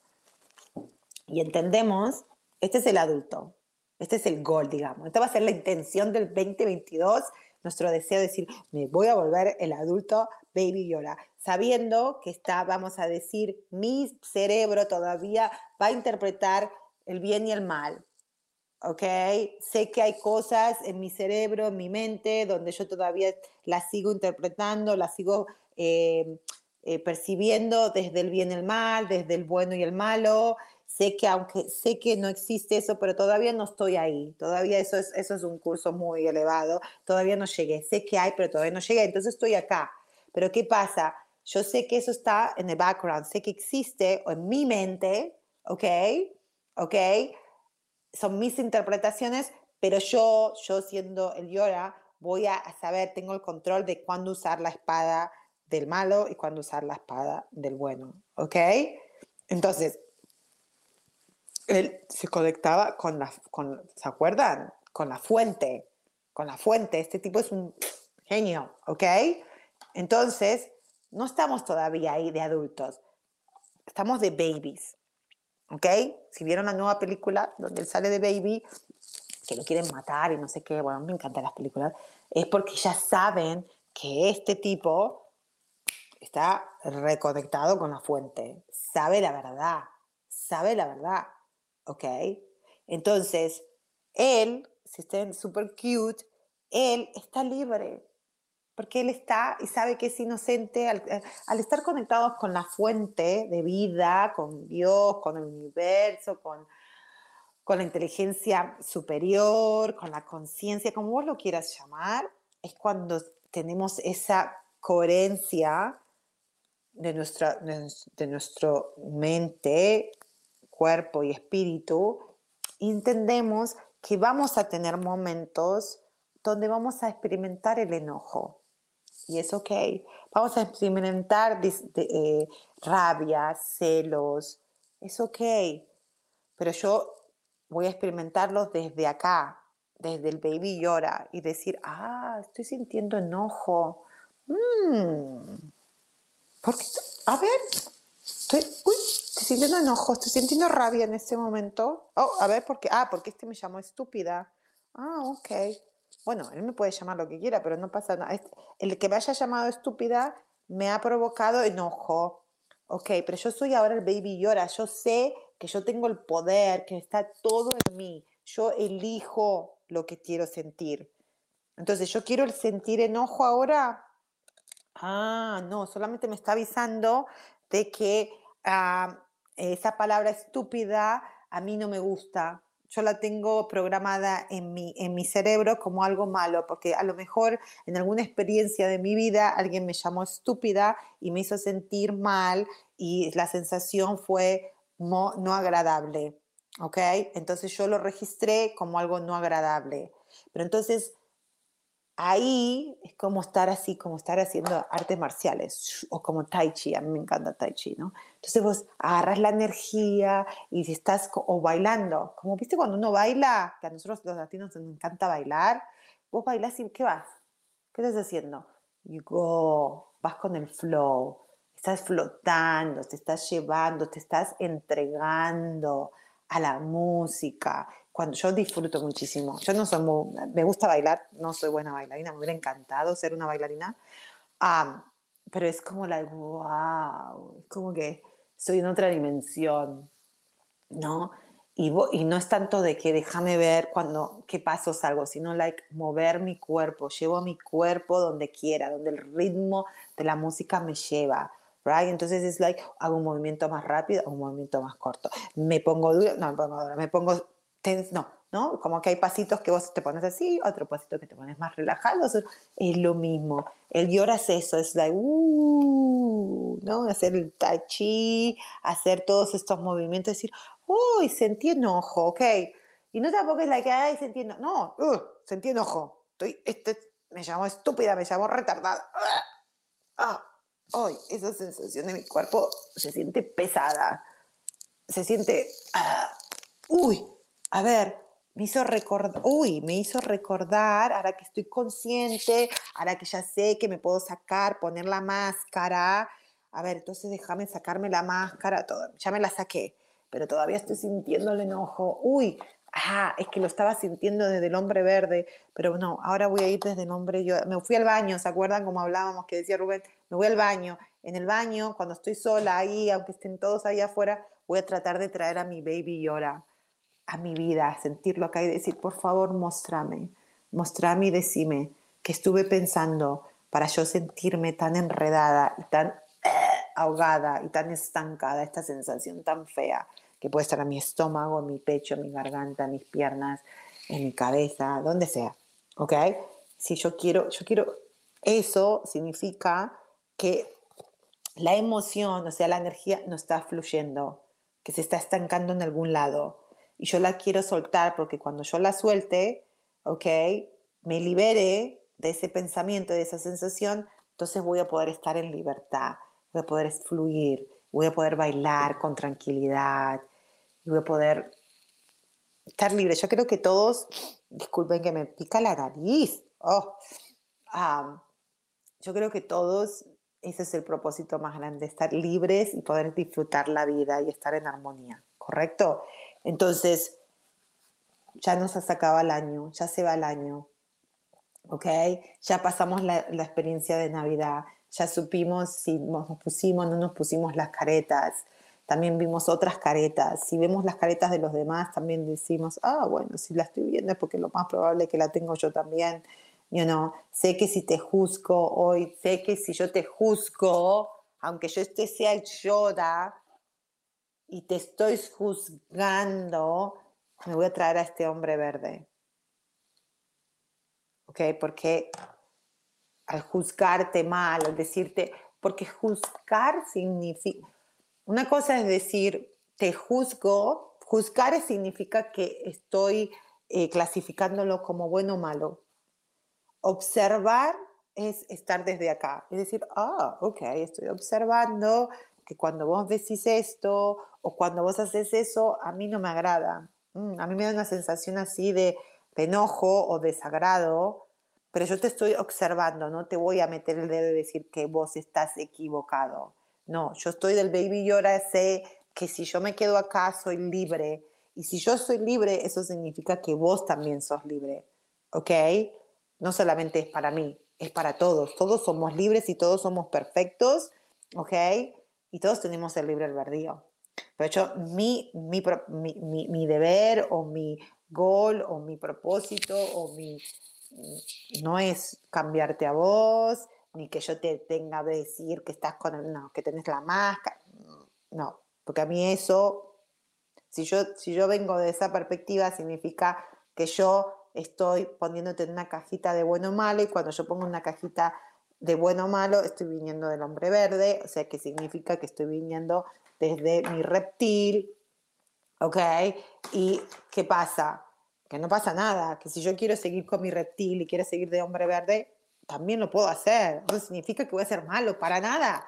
Y entendemos, este es el adulto, este es el gol, digamos. Esta va a ser la intención del 2022, nuestro deseo de decir, me voy a volver el adulto baby Yola, sabiendo que está, vamos a decir, mi cerebro todavía va a interpretar el bien y el mal. ¿Ok? Sé que hay cosas en mi cerebro, en mi mente, donde yo todavía las sigo interpretando, las sigo eh, eh, percibiendo desde el bien y el mal, desde el bueno y el malo. Sé que aunque sé que no existe eso, pero todavía no estoy ahí. Todavía eso es, eso es un curso muy elevado. Todavía no llegué. Sé que hay, pero todavía no llegué. Entonces estoy acá. Pero ¿qué pasa? yo sé que eso está en el background, sé que existe en mi mente, ¿ok? ¿Ok? Son mis interpretaciones, pero yo, yo siendo el Yora, voy a saber, tengo el control de cuándo usar la espada del malo y cuándo usar la espada del bueno, ¿ok? Entonces, él se conectaba con la, con, ¿se acuerdan? Con la fuente, con la fuente. Este tipo es un genio, ¿ok? Entonces, no estamos todavía ahí de adultos, estamos de babies, ¿ok? Si vieron la nueva película donde él sale de baby, que lo quieren matar y no sé qué, bueno, me encantan las películas, es porque ya saben que este tipo está reconectado con la fuente, sabe la verdad, sabe la verdad, ¿ok? Entonces, él, si está súper cute, él está libre, porque él está y sabe que es inocente al, eh, estar conectados con la fuente de vida, con Dios, con el universo, con, la inteligencia superior, con la conciencia, como vos lo quieras llamar, es cuando tenemos esa coherencia de nuestra de nuestro mente, cuerpo y espíritu, entendemos que vamos a tener momentos donde vamos a experimentar el enojo, y es ok. Vamos a experimentar eh, rabia, celos, es ok. Pero yo voy a experimentarlos desde acá, desde el baby llora y decir, ah, estoy sintiendo enojo. Mm. ¿Por qué? A ver, estoy, sintiendo enojo, estoy sintiendo rabia en este momento. Oh, a ver, ¿por qué? Ah, porque este me llamó estúpida. Ah, ok bueno, él me puede llamar lo que quiera, pero no pasa nada. El que me haya llamado estúpida me ha provocado enojo. Ok, pero yo soy ahora el baby llora. Yo sé que yo tengo el poder, que está todo en mí. Yo elijo lo que quiero sentir. Entonces, yo quiero sentir enojo ahora. Ah, no, solamente me está avisando de que ah, esa palabra estúpida a mí no me gusta yo la tengo programada en mi, en mi cerebro como algo malo, porque a lo mejor en alguna experiencia de mi vida alguien me llamó estúpida y me hizo sentir mal y la sensación fue no agradable, ¿ok? Entonces yo lo registré como algo no agradable. Pero entonces ahí es como estar así, como estar haciendo artes marciales o como tai chi, a mí me encanta tai chi, ¿no? Entonces vos agarras la energía y estás o bailando, como viste cuando uno baila, que a nosotros los latinos nos encanta bailar, vos bailás y ¿qué vas? ¿Qué estás haciendo? You go, vas con el flow, estás flotando, te estás llevando, te estás entregando a la música, cuando yo disfruto muchísimo. Yo no soy muy, me gusta bailar, no soy buena bailarina, me hubiera encantado ser una bailarina, pero es como la, wow, es como que soy en otra dimensión, ¿no? Y, y, no es tanto de que déjame ver cuando, qué pasos algo, sino like mover mi cuerpo, llevo mi cuerpo donde quiera, donde el ritmo de la música me lleva, right? Entonces es like, hago un movimiento más rápido, un movimiento más corto. Me pongo duro, no me pongo duro, me pongo no, ¿no? Como que hay pasitos que vos te pones así, otro pasito que te pones más relajado, es lo mismo. El yoga es eso, es like, uh, ¿no? Hacer el tai chi, hacer todos estos movimientos, decir, uy, sentí enojo, ok. Y no tampoco es la que, ay, sentí enojo, no, uh, sentí enojo, estoy, este, me llamó estúpida, me llamó retardada. Ah, hoy esa sensación de mi cuerpo se siente pesada, se siente, ah, uy, a ver, me hizo recordar, uy, me hizo recordar, ahora que estoy consciente, ahora que ya sé que me puedo sacar, poner la máscara, a ver, entonces déjame sacarme la máscara, todo, ya me la saqué, pero todavía estoy sintiendo el enojo, uy, ah, es que lo estaba sintiendo desde el hombre verde, pero no, ahora voy a ir desde el hombre yo, me fui al baño, ¿se acuerdan como hablábamos que decía Rubén? Me voy al baño, en el baño, cuando estoy sola ahí, aunque estén todos ahí afuera, voy a tratar de traer a mi baby llora a mi vida, sentirlo acá y decir, por favor, mostrame, mostrame y decime que estuve pensando para yo sentirme tan enredada y tan eh, ahogada y tan estancada, esta sensación tan fea que puede estar en mi estómago, en mi pecho, en mi garganta, en mis piernas, en mi cabeza, donde sea, ¿ok? Si yo quiero, yo quiero, eso significa que la emoción, o sea, la energía no está fluyendo, que se está estancando en algún lado. Y yo la quiero soltar porque cuando yo la suelte, ¿ok? Me libere de ese pensamiento, de esa sensación, entonces voy a poder estar en libertad, voy a poder fluir, voy a poder bailar con tranquilidad, voy a poder estar libre. Yo creo que todos, disculpen que me pica la nariz, oh, yo creo que todos, ese es el propósito más grande, estar libres y poder disfrutar la vida y estar en armonía, ¿correcto? Entonces, ya nos sacado el año, ya se va el año, ¿ok? Ya pasamos la, la experiencia de Navidad, ya supimos si nos pusimos o no nos pusimos las caretas, también vimos otras caretas. Si vemos las caretas de los demás, también decimos, ah, bueno, si la estoy viendo es porque lo más probable es que la tengo yo también. You know, sé que si te juzgo hoy, sé que si yo te juzgo, aunque yo este sea el Yoda y te estoy juzgando, me voy a traer a este hombre verde. ¿Ok? Porque al juzgarte mal, al decirte, porque juzgar significa, una cosa es decir, te juzgo, juzgar significa que estoy eh, clasificándolo como bueno o malo. Observar es estar desde acá, es decir, ah, ok, estoy observando que cuando vos decís esto o cuando vos haces eso, a mí no me agrada. Mm, a mí me da una sensación así de, de enojo o desagrado, pero yo te estoy observando, no te voy a meter el dedo y decir que vos estás equivocado. No, yo estoy del baby y ahora sé que si yo me quedo acá soy libre. Y si yo soy libre, eso significa que vos también sos libre. ¿Ok? No solamente es para mí, es para todos. Todos somos libres y todos somos perfectos. ¿Ok? Y todos tenemos el libre albedrío. Pero hecho, mi, mi, mi, mi, deber o mi goal o mi propósito o mi... No es cambiarte a vos, ni que yo te tenga que decir que estás con el, no, que tenés la máscara, no, porque a mí eso, si yo, si yo vengo de esa perspectiva, significa que yo estoy poniéndote en una cajita de bueno o malo, y cuando yo pongo una cajita de bueno o malo, estoy viniendo del hombre verde, o sea que significa que estoy viniendo desde mi reptil, ¿ok? ¿Y qué pasa? Que no pasa nada, que si yo quiero seguir con mi reptil y quiero seguir de hombre verde, también lo puedo hacer. No significa que voy a ser malo, para nada.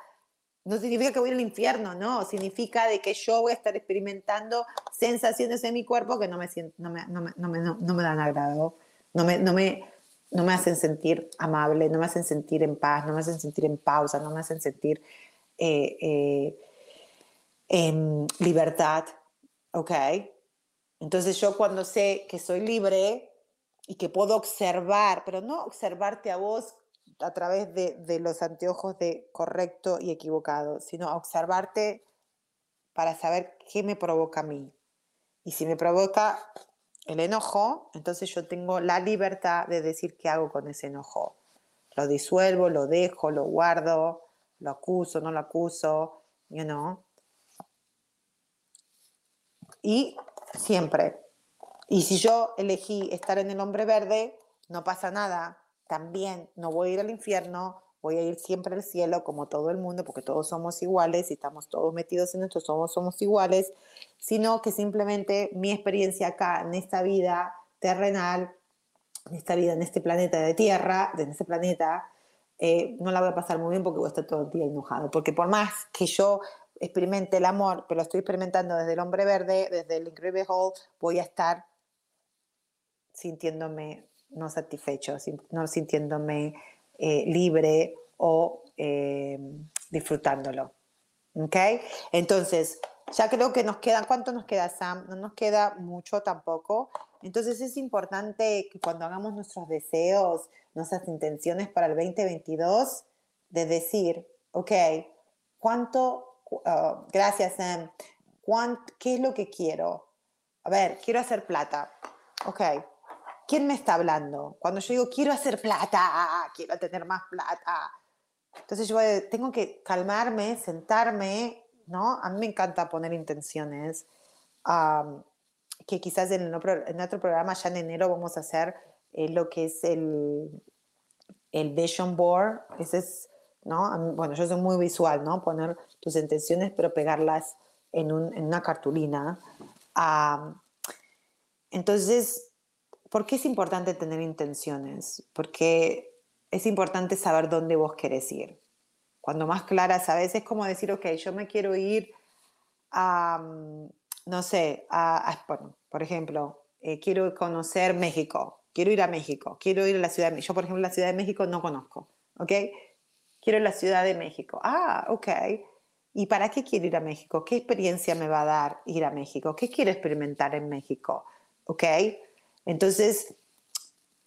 No significa que voy al infierno, no. Significa de que yo voy a estar experimentando sensaciones en mi cuerpo que no me, no me, no me, no me, no me dan agrado, no me, no, me, no me hacen sentir amable, no me hacen sentir en paz, no me hacen sentir en pausa, no me hacen sentir eh, eh, en libertad. ¿Ok? Entonces yo cuando sé que soy libre, y que puedo observar, pero no observarte a vos a través de, los anteojos de correcto y equivocado, sino observarte para saber qué me provoca a mí. Y si me provoca el enojo, entonces yo tengo la libertad de decir qué hago con ese enojo. Lo disuelvo, lo dejo, lo guardo, lo acuso, no lo acuso, you know. Y siempre y si yo elegí estar en el hombre verde, no pasa nada. También no voy a ir al infierno, voy a ir siempre al cielo como todo el mundo, porque todos somos iguales y estamos todos metidos en esto, somos, somos iguales, sino que simplemente mi experiencia acá, en esta vida terrenal, en esta vida, en este planeta de Tierra, en este planeta, eh, no la voy a pasar muy bien porque voy a estar todo el día enojado. Porque por más que yo experimente el amor, pero lo estoy experimentando desde el hombre verde, desde el Incredible Hall, voy a estar sintiéndome no satisfecho, no sintiéndome eh, libre o eh, disfrutándolo. ¿Ok? Entonces, ya creo que nos queda, ¿cuánto nos queda, Sam? No nos queda mucho tampoco. Entonces es importante que cuando hagamos nuestros deseos, nuestras intenciones para el 2022, de decir, ok, ¿cuánto, uh, gracias Sam, ¿qué es lo que quiero? A ver, quiero hacer plata. Ok, ¿quién me está hablando? Cuando yo digo, quiero hacer plata, quiero tener más plata. Entonces yo tengo que calmarme, sentarme, ¿no? A mí me encanta poner intenciones, que quizás en, otro programa, ya en enero, vamos a hacer eh, lo que es el, el Vision Board. Ese es ¿no? Bueno, yo soy muy visual, ¿no? Poner tus intenciones, pero pegarlas en, una cartulina. entonces, ¿por qué es importante tener intenciones? Porque es importante saber dónde vos querés ir. Cuando más clara sabes, es como decir, ok, yo me quiero ir a, no sé, a, por ejemplo, eh, quiero conocer México, quiero ir a México, quiero ir a la Ciudad de México. Yo, por ejemplo, la Ciudad de México no conozco, ¿ok? Quiero a la Ciudad de México. Ah, ok. ¿Y para qué quiero ir a México? ¿Qué experiencia me va a dar ir a México? ¿Qué quiero experimentar en México? ¿Ok? Entonces,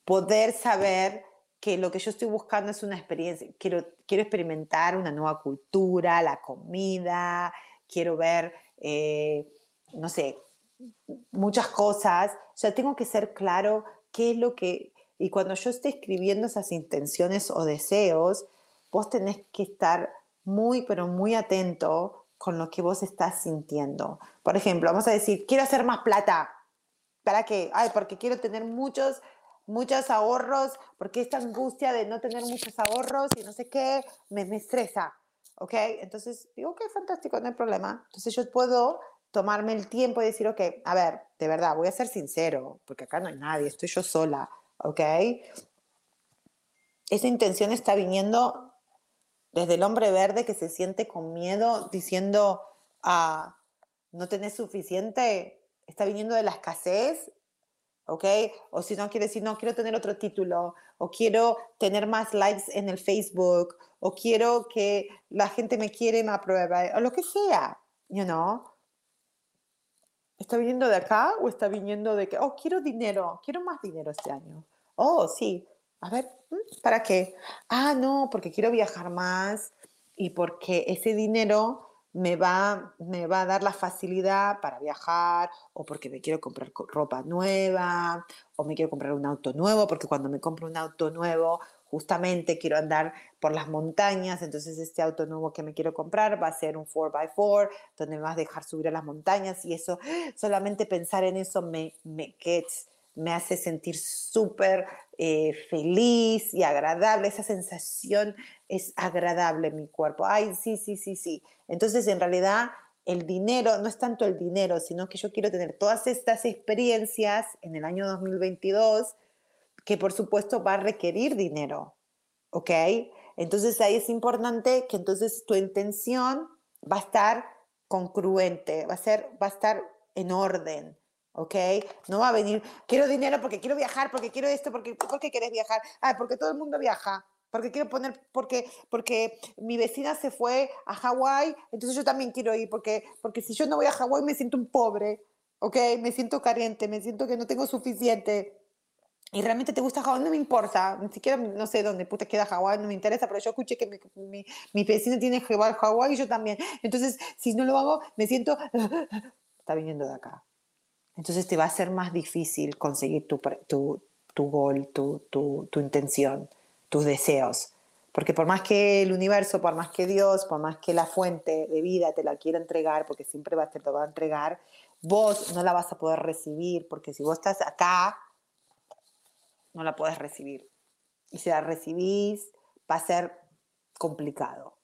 poder saber que lo que yo estoy buscando es una experiencia, quiero, quiero experimentar una nueva cultura, la comida, quiero ver, eh, no sé, muchas cosas, o sea, tengo que ser claro qué es lo que, y cuando yo esté escribiendo esas intenciones o deseos, vos tenés que estar muy, pero muy atento con lo que vos estás sintiendo. Por ejemplo, vamos a decir, quiero hacer más plata. ¿Para qué? Ay, porque quiero tener muchos, muchos ahorros, porque esta angustia de no tener muchos ahorros y no sé qué, me, me estresa. ¿Ok? Entonces digo, ok, fantástico, no hay problema. Entonces yo puedo tomarme el tiempo y decir, ok, a ver, de verdad, voy a ser sincero, porque acá no hay nadie, estoy yo sola, ¿ok? Esa intención está viniendo desde el hombre verde que se siente con miedo diciendo, ah, no tenés suficiente, está viniendo de la escasez, ¿ok? O si no quiere decir, no, quiero tener otro título, o quiero tener más likes en el Facebook, o quiero que la gente me quiere, me apruebe, o lo que sea, you know? ¿Está viniendo de acá o está viniendo de que, oh, quiero dinero, quiero más dinero este año? Oh, sí. A ver, ¿para qué? Ah, no, porque quiero viajar más y porque ese dinero me va, me va a dar la facilidad para viajar o porque me quiero comprar ropa nueva o me quiero comprar un auto nuevo porque cuando me compro un auto nuevo justamente quiero andar por las montañas, entonces este auto nuevo que me quiero comprar va a ser un 4x4, donde me vas a dejar subir a las montañas y eso, solamente pensar en eso me, me, me hace sentir súper eh, feliz y agradable, esa sensación es agradable en mi cuerpo. Ay, sí, sí, sí, sí. Entonces, en realidad, el dinero no es tanto el dinero, sino que yo quiero tener todas estas experiencias en el año 2022 que por supuesto va a requerir dinero, ¿ok? Entonces ahí es importante que entonces tu intención va a estar congruente, va a, ser, va a estar en orden, ¿ok? No va a venir, quiero dinero porque quiero viajar, porque quiero esto, porque, porque quieres viajar, ah, porque todo el mundo viaja, porque quiero poner, porque, porque mi vecina se fue a Hawái, entonces yo también quiero ir, porque, porque si yo no voy a Hawái me siento un pobre, ¿ok? Me siento carente, me siento que no tengo suficiente y realmente te gusta Hawái, no me importa, ni siquiera no sé dónde puta queda Hawái, no me interesa, pero yo escuché que mi, mi, mi vecino tiene Hawái y yo también. Entonces, si no lo hago, me siento, *laughs* está viniendo de acá. Entonces te va a ser más difícil conseguir tu, tu, tu gol, tu, tu, tu intención, tus deseos. Porque por más que el universo, por más que Dios, por más que la fuente de vida te la quiera entregar, porque siempre va, te lo va a entregar, vos no la vas a poder recibir, porque si vos estás acá, no la puedes recibir. Y si la recibís, va a ser complicado.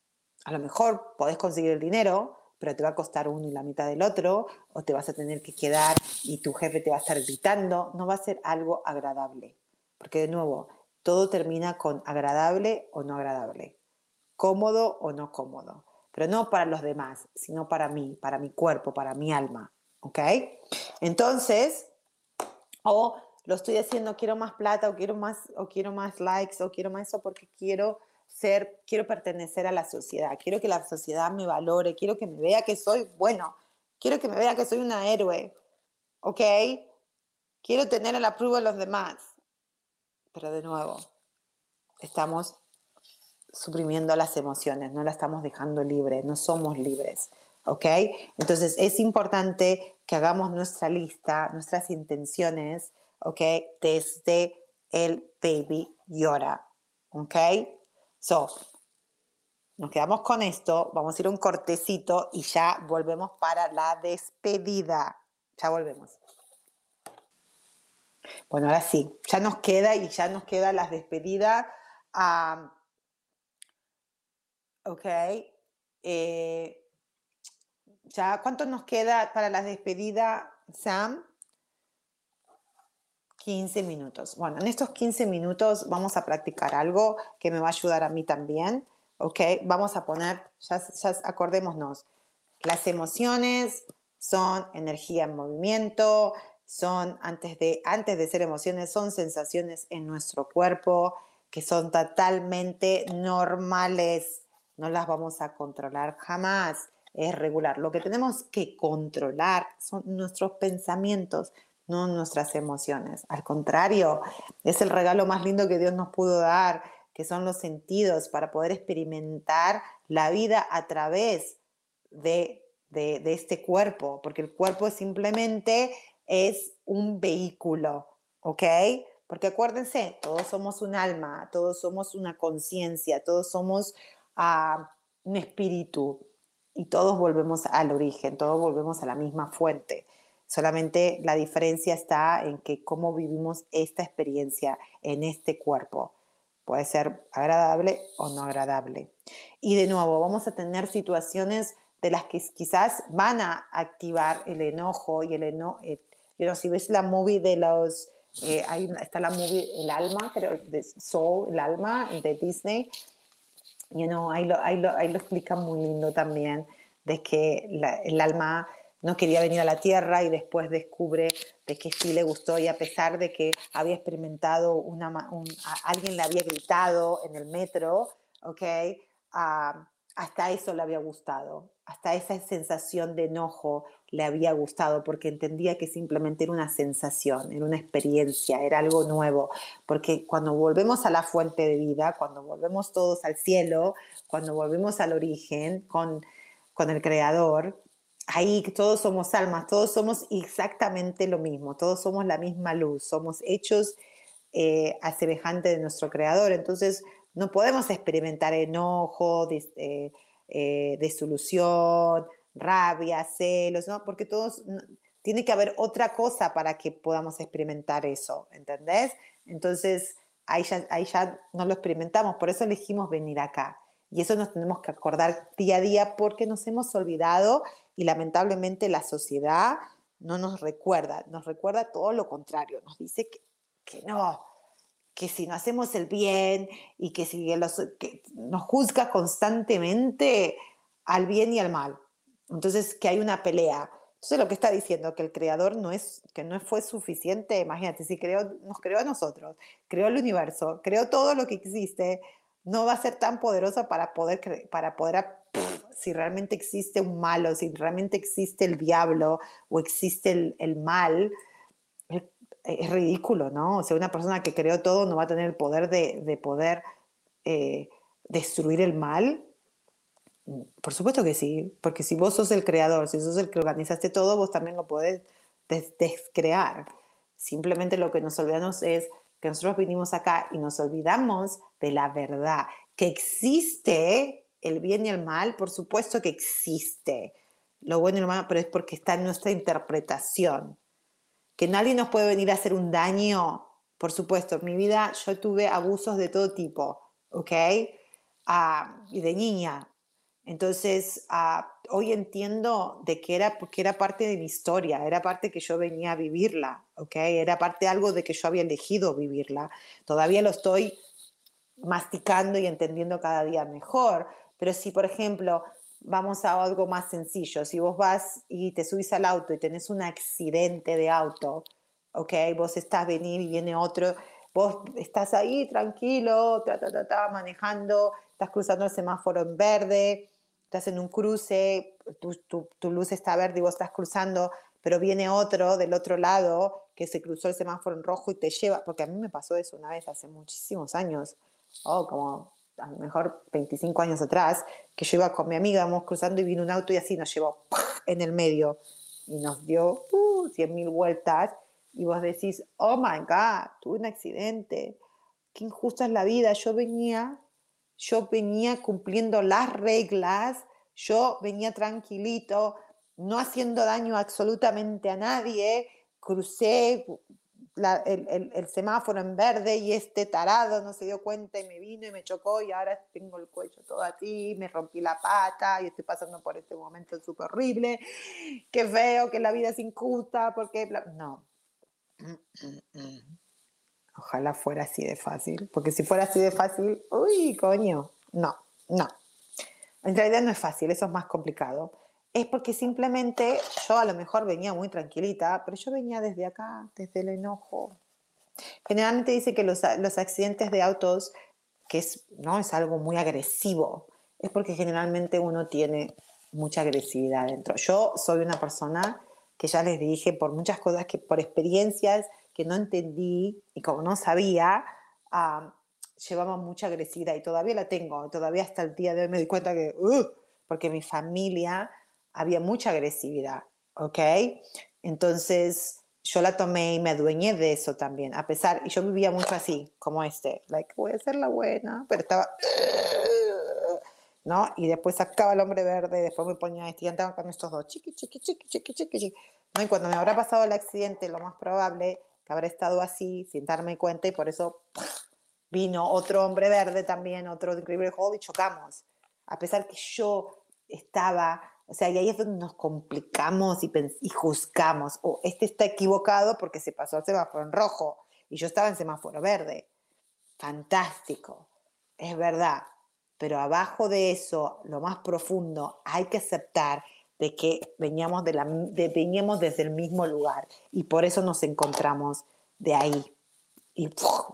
A lo mejor podés conseguir el dinero, pero te va a costar uno y la mitad del otro, o te vas a tener que quedar y tu jefe te va a estar gritando. No va a ser algo agradable. Porque de nuevo, todo termina con agradable o no agradable, cómodo o no cómodo. Pero no para los demás, sino para mí, para mi cuerpo, para mi alma. ¿Ok? Entonces, o lo estoy haciendo, quiero más plata o quiero más, o quiero más likes o quiero más eso porque quiero ser, quiero pertenecer a la sociedad, quiero que la sociedad me valore, quiero que me vea que soy bueno, quiero que me vea que soy una héroe, ¿ok? Quiero tener el apruebo de los demás. Pero de nuevo, estamos suprimiendo las emociones, no las estamos dejando libres, no somos libres, ¿ok? Entonces es importante que hagamos nuestra lista, nuestras intenciones, ¿ok? Desde el baby llora, ¿ok? So, nos quedamos con esto, vamos a ir un cortecito y ya volvemos para la despedida. Ya volvemos. Bueno, ahora sí, ya nos queda y ya nos queda la despedida. Ok. Eh, ya, ¿cuánto nos queda para la despedida, Sam? 15 minutos. Bueno, en estos 15 minutos vamos a practicar algo que me va a ayudar a mí también. ¿Ok? Vamos a poner, ya, acordémonos, las emociones son energía en movimiento, son antes de, antes de ser emociones, son sensaciones en nuestro cuerpo que son totalmente normales. No las vamos a controlar jamás. Es regular. Lo que tenemos que controlar son nuestros pensamientos, no nuestras emociones. Al contrario, es el regalo más lindo que Dios nos pudo dar, que son los sentidos para poder experimentar la vida a través de, de, este cuerpo, porque el cuerpo simplemente es un vehículo, ¿ok? Porque acuérdense, todos somos un alma, todos somos una conciencia, todos somos uh, un espíritu y todos volvemos al origen, todos volvemos a la misma fuente. Solamente la diferencia está en que cómo vivimos esta experiencia en este cuerpo. Puede ser agradable o no agradable. Y de nuevo, vamos a tener situaciones de las que quizás van a activar el enojo y el enojo, pero si ves la movie de los, eh, está la movie El Alma, pero de Soul, El Alma, de Disney, you know, ahí, lo, ahí, lo, ahí lo explica muy lindo también, de que el alma no quería venir a la Tierra y después descubre de que sí le gustó y a pesar de que había experimentado, una, alguien le había gritado en el metro, ¿ok? Hasta eso le había gustado, hasta esa sensación de enojo le había gustado porque entendía que simplemente era una sensación, era una experiencia, era algo nuevo, porque cuando volvemos a la fuente de vida, cuando volvemos todos al cielo, cuando volvemos al origen con, con el creador, ahí todos somos almas, todos somos exactamente lo mismo, todos somos la misma luz, somos hechos eh, a semejante de nuestro creador, entonces no podemos experimentar enojo, eh, eh, desolución, rabia, celos, ¿no? Porque todos, tiene que haber otra cosa para que podamos experimentar eso, ¿entendés? Entonces, ahí ya, ahí ya no lo experimentamos, por eso elegimos venir acá. Y eso nos tenemos que acordar día a día porque nos hemos olvidado y lamentablemente la sociedad no nos recuerda, nos recuerda todo lo contrario, nos dice que, que no, que si no hacemos el bien y que si nos juzga constantemente al bien y al mal. Entonces, que hay una pelea. Entonces, lo que está diciendo que el creador no es que no fue suficiente, imagínate, si creó, nos creó a nosotros, creó el universo, creó todo lo que existe, no va a ser tan poderoso para poder para poder si realmente existe un malo, si realmente existe el diablo o existe el, el mal, es ridículo, ¿no? O sea, una persona que creó todo no va a tener el poder de, poder eh, destruir el mal. Por supuesto que sí, porque si vos sos el creador, si sos el que organizaste todo, vos también lo podés descrear. Simplemente lo que nos olvidamos es que nosotros vinimos acá y nos olvidamos de la verdad, que existe el bien y el mal, por supuesto que existe lo bueno y lo malo, pero es porque está en nuestra interpretación que nadie nos puede venir a hacer un daño. Por supuesto, en mi vida yo tuve abusos de todo tipo, ¿ok? Ah, y de niña. Entonces, ah, hoy entiendo de que era porque era parte de mi historia, era parte que yo venía a vivirla, ¿ok? Era parte de algo de que yo había elegido vivirla. Todavía lo estoy masticando y entendiendo cada día mejor. Pero si, por ejemplo, vamos a algo más sencillo. Si vos vas y te subís al auto y tenés un accidente de auto, ¿ok? Vos estás venir y viene otro, vos estás ahí tranquilo, manejando, estás cruzando el semáforo en verde, estás en un cruce, tu, tu luz está verde y vos estás cruzando, pero viene otro del otro lado que se cruzó el semáforo en rojo y te lleva, porque a mí me pasó eso una vez hace muchísimos años, oh, como a lo mejor 25 años atrás, que yo iba con mi amiga, íbamos cruzando y vino un auto y así nos llevó en el medio. Y nos dio uh, 100 mil vueltas y vos decís, oh my God, tuve un accidente, qué injusta es la vida, yo venía, yo venía cumpliendo las reglas, yo venía tranquilito, no haciendo daño absolutamente a nadie, crucé el, semáforo en verde y este tarado no se dio cuenta y me vino y me chocó y ahora tengo el cuello todo así, me rompí la pata y estoy pasando por este momento súper horrible, qué feo, que la vida es injusta, porque... No. *clears throat* Ojalá fuera así de fácil, porque si fuera así de fácil, uy, coño, no, no. En realidad no es fácil, eso es más complicado es porque simplemente yo a lo mejor venía muy tranquilita, pero yo venía desde acá, desde el enojo. Generalmente dice que los, los accidentes de autos, que es, ¿no? es algo muy agresivo, es porque generalmente uno tiene mucha agresividad dentro. Yo soy una persona que ya les dije por muchas cosas que por experiencias que no entendí y como no sabía, uh, llevaba mucha agresividad y todavía la tengo, todavía hasta el día de hoy me di cuenta que, uh, porque mi familia había mucha agresividad, ¿ok? Entonces yo la tomé y me adueñé de eso también, a pesar, y yo vivía mucho así, como este, like, voy a ser la buena, pero estaba, ¿no? Y después sacaba el hombre verde, después me ponía este, y andaba con estos dos, chiqui, chiqui, chiqui, chiqui, chiqui, chiqui. ¿no? Y cuando me habrá pasado el accidente, lo más probable que habrá estado así, sin darme cuenta, y por eso vino otro hombre verde también, otro increíble Hall, y chocamos. A pesar que yo estaba o sea, y ahí es donde nos complicamos y, y juzgamos. O este está equivocado porque se pasó al semáforo en rojo y yo estaba en semáforo verde. Fantástico, es verdad. Pero abajo de eso, lo más profundo, hay que aceptar de que veníamos, de veníamos desde el mismo lugar y por eso nos encontramos de ahí y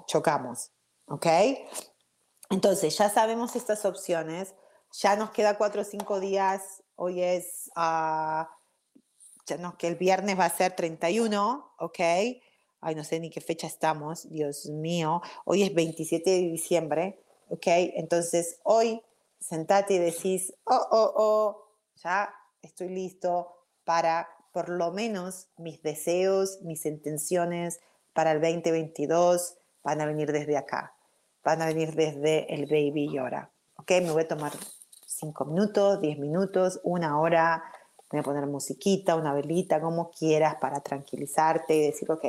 chocamos. ¿Ok? Entonces, ya sabemos estas opciones, ya nos queda cuatro o cinco días Hoy es, uh, ya no, que el viernes va a ser 31, ¿ok? Ay, no sé ni qué fecha estamos, Dios mío. Hoy es 27 de diciembre, ¿ok? Entonces, hoy sentate y decís, oh, oh, oh, ya estoy listo para por lo menos mis deseos, mis intenciones para el 2022 van a venir desde acá, van a venir desde el baby llora. ¿Ok? Me voy a tomar cinco minutos, diez minutos, una hora, voy a poner musiquita, una velita, como quieras, para tranquilizarte y decir, ok,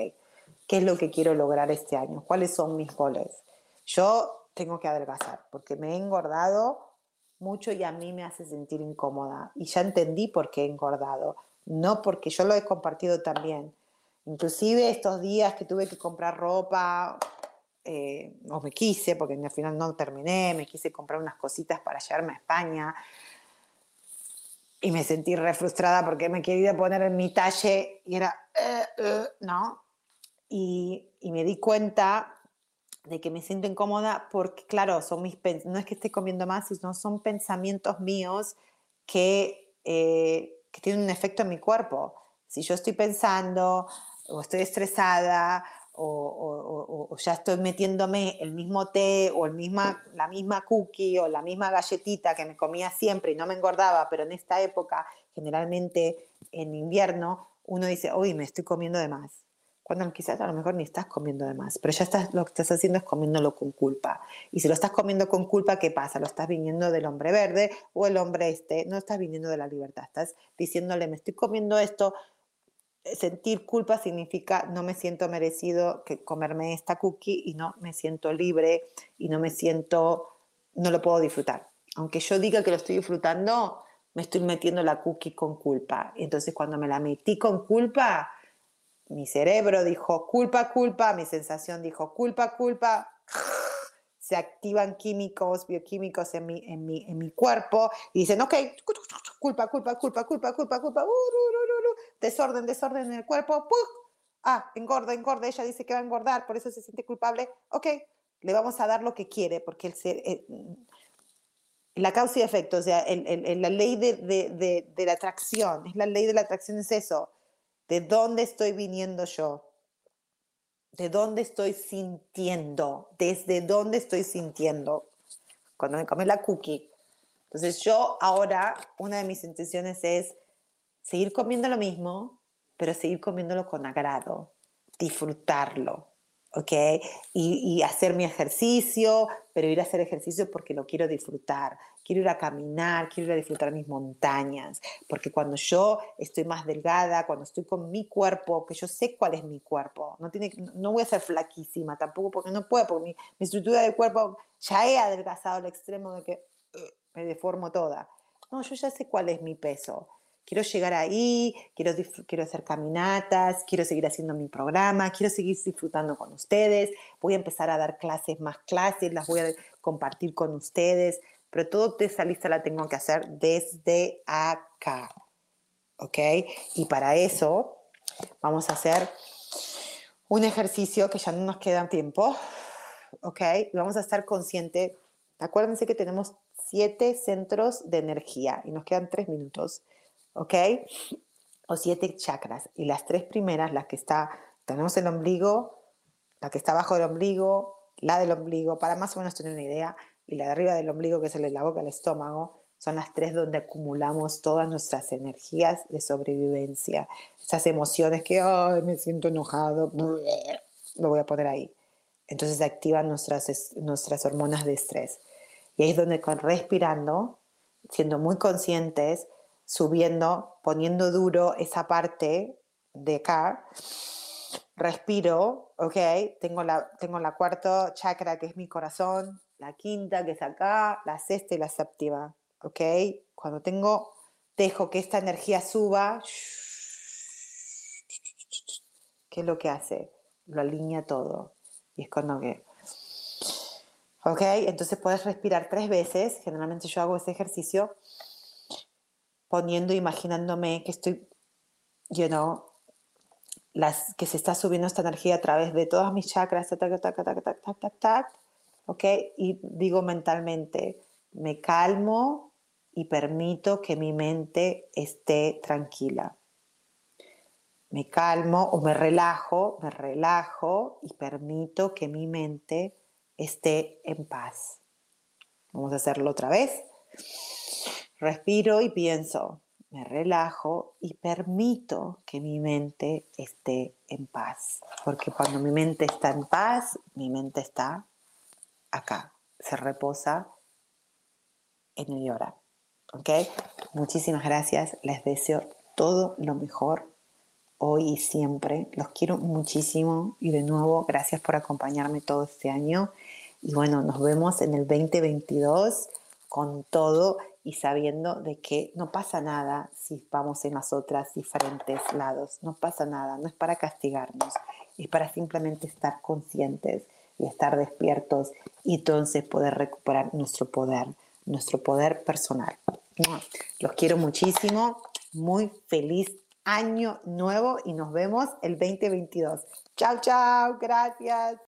¿qué es lo que quiero lograr este año? ¿Cuáles son mis goles? Yo tengo que adelgazar porque me he engordado mucho y a mí me hace sentir incómoda. Y ya entendí por qué he engordado, no porque yo lo he compartido también. Inclusive estos días que tuve que comprar ropa, eh, me quise, porque al final no terminé, me quise comprar unas cositas para llevarme a España y me sentí re frustrada porque me quería poner en mi talle y era, eh, eh", ¿no? Y, y, me di cuenta de que me siento incómoda porque, claro, son mis no es que esté comiendo más, sino son pensamientos míos que, que tienen un efecto en mi cuerpo. Si yo estoy pensando o estoy estresada o, ya estoy metiéndome el mismo té o el misma, la misma cookie o la misma galletita que me comía siempre y no me engordaba, pero en esta época, generalmente en invierno, uno dice, uy, me estoy comiendo de más. Cuando quizás a lo mejor ni estás comiendo de más, pero ya estás, lo que estás haciendo es comiéndolo con culpa. Y si lo estás comiendo con culpa, ¿qué pasa? Lo estás viniendo del hombre verde o el hombre este, no estás viniendo de la libertad, estás diciéndole, me estoy comiendo esto, sentir culpa significa no me siento merecido que comerme esta cookie y no me siento libre y no me siento, no lo puedo disfrutar. Aunque yo diga que lo estoy disfrutando, me estoy metiendo la cookie con culpa. Entonces cuando me la metí con culpa, mi cerebro dijo culpa, culpa, mi sensación dijo culpa, culpa, se activan químicos, bioquímicos en mi, en mi, en mi cuerpo y dicen, ok, culpa, culpa, culpa, culpa, culpa, culpa, desorden, desorden en el cuerpo, ah, engorda, engorda, ella dice que va a engordar, por eso se siente culpable, ok, le vamos a dar lo que quiere, porque el eh, la causa y efecto, o sea, el, la ley de, de, de la atracción, es la ley de la atracción, es eso, de dónde estoy viniendo yo de dónde estoy sintiendo, desde dónde estoy sintiendo cuando me come la cookie. Entonces yo ahora, una de mis intenciones es seguir comiendo lo mismo, pero seguir comiéndolo con agrado, disfrutarlo, ¿ok? Y, hacer mi ejercicio, pero ir a hacer ejercicio porque lo quiero disfrutar. Quiero ir a caminar, quiero ir a disfrutar mis montañas, porque cuando yo estoy más delgada, cuando estoy con mi cuerpo, que yo sé cuál es mi cuerpo, no, tiene, no voy a ser flaquísima tampoco porque no puedo, porque mi, mi estructura del cuerpo ya he adelgazado al extremo de que uh, me deformo toda. No, yo ya sé cuál es mi peso quiero llegar ahí, quiero, quiero hacer caminatas, quiero seguir haciendo mi programa, quiero seguir disfrutando con ustedes, voy a empezar a dar clases, más clases, las voy a compartir con ustedes, pero toda esa lista la tengo que hacer desde acá, ¿ok? Y para eso vamos a hacer un ejercicio que ya no nos queda tiempo, ¿ok? Y vamos a estar conscientes, acuérdense que tenemos siete centros de energía y nos quedan tres minutos. ¿Ok? O siete chakras. Y las tres primeras, las que está, tenemos el ombligo, la que está abajo del ombligo, la del ombligo, para más o menos tener una idea, y la de arriba del ombligo, que es el de la boca, el estómago, son las tres donde acumulamos todas nuestras energías de sobrevivencia. Esas emociones que, ay, me siento enojado, *laughs* lo voy a poner ahí. Entonces activan nuestras, nuestras hormonas de estrés. Y ahí es donde con respirando, siendo muy conscientes, subiendo, poniendo duro esa parte de acá. Respiro, ¿ok? Tengo la, tengo la cuarta chakra que es mi corazón, la quinta que es acá, la sexta y la séptima, ¿ok? Cuando tengo, dejo que esta energía suba, ¿qué es lo que hace? Lo alinea todo. Y es cuando que... ¿Ok? Entonces puedes respirar tres veces. Generalmente yo hago ese ejercicio poniendo, imaginándome que estoy, you know, las, que se está subiendo esta energía a través de todas mis chakras, tac, tac, tac, tac, tac, tac, tac, tac, ¿ok? Y digo mentalmente, me calmo y permito que mi mente esté tranquila. Me calmo o me relajo, me relajo y permito que mi mente esté en paz. Vamos a hacerlo otra vez. Respiro y pienso, me relajo y permito que mi mente esté en paz. Porque cuando mi mente está en paz, mi mente está acá, se reposa en el llorar. ¿Ok? Muchísimas gracias. Les deseo todo lo mejor hoy y siempre. Los quiero muchísimo y de nuevo gracias por acompañarme todo este año. Y bueno, nos vemos en el 2022 con todo y sabiendo de que no pasa nada si vamos en las otras diferentes lados, no pasa nada, no es para castigarnos, es para simplemente estar conscientes y estar despiertos y entonces poder recuperar nuestro poder, nuestro poder personal. Los quiero muchísimo, muy feliz año nuevo y nos vemos el 2022. Chao, chao, gracias.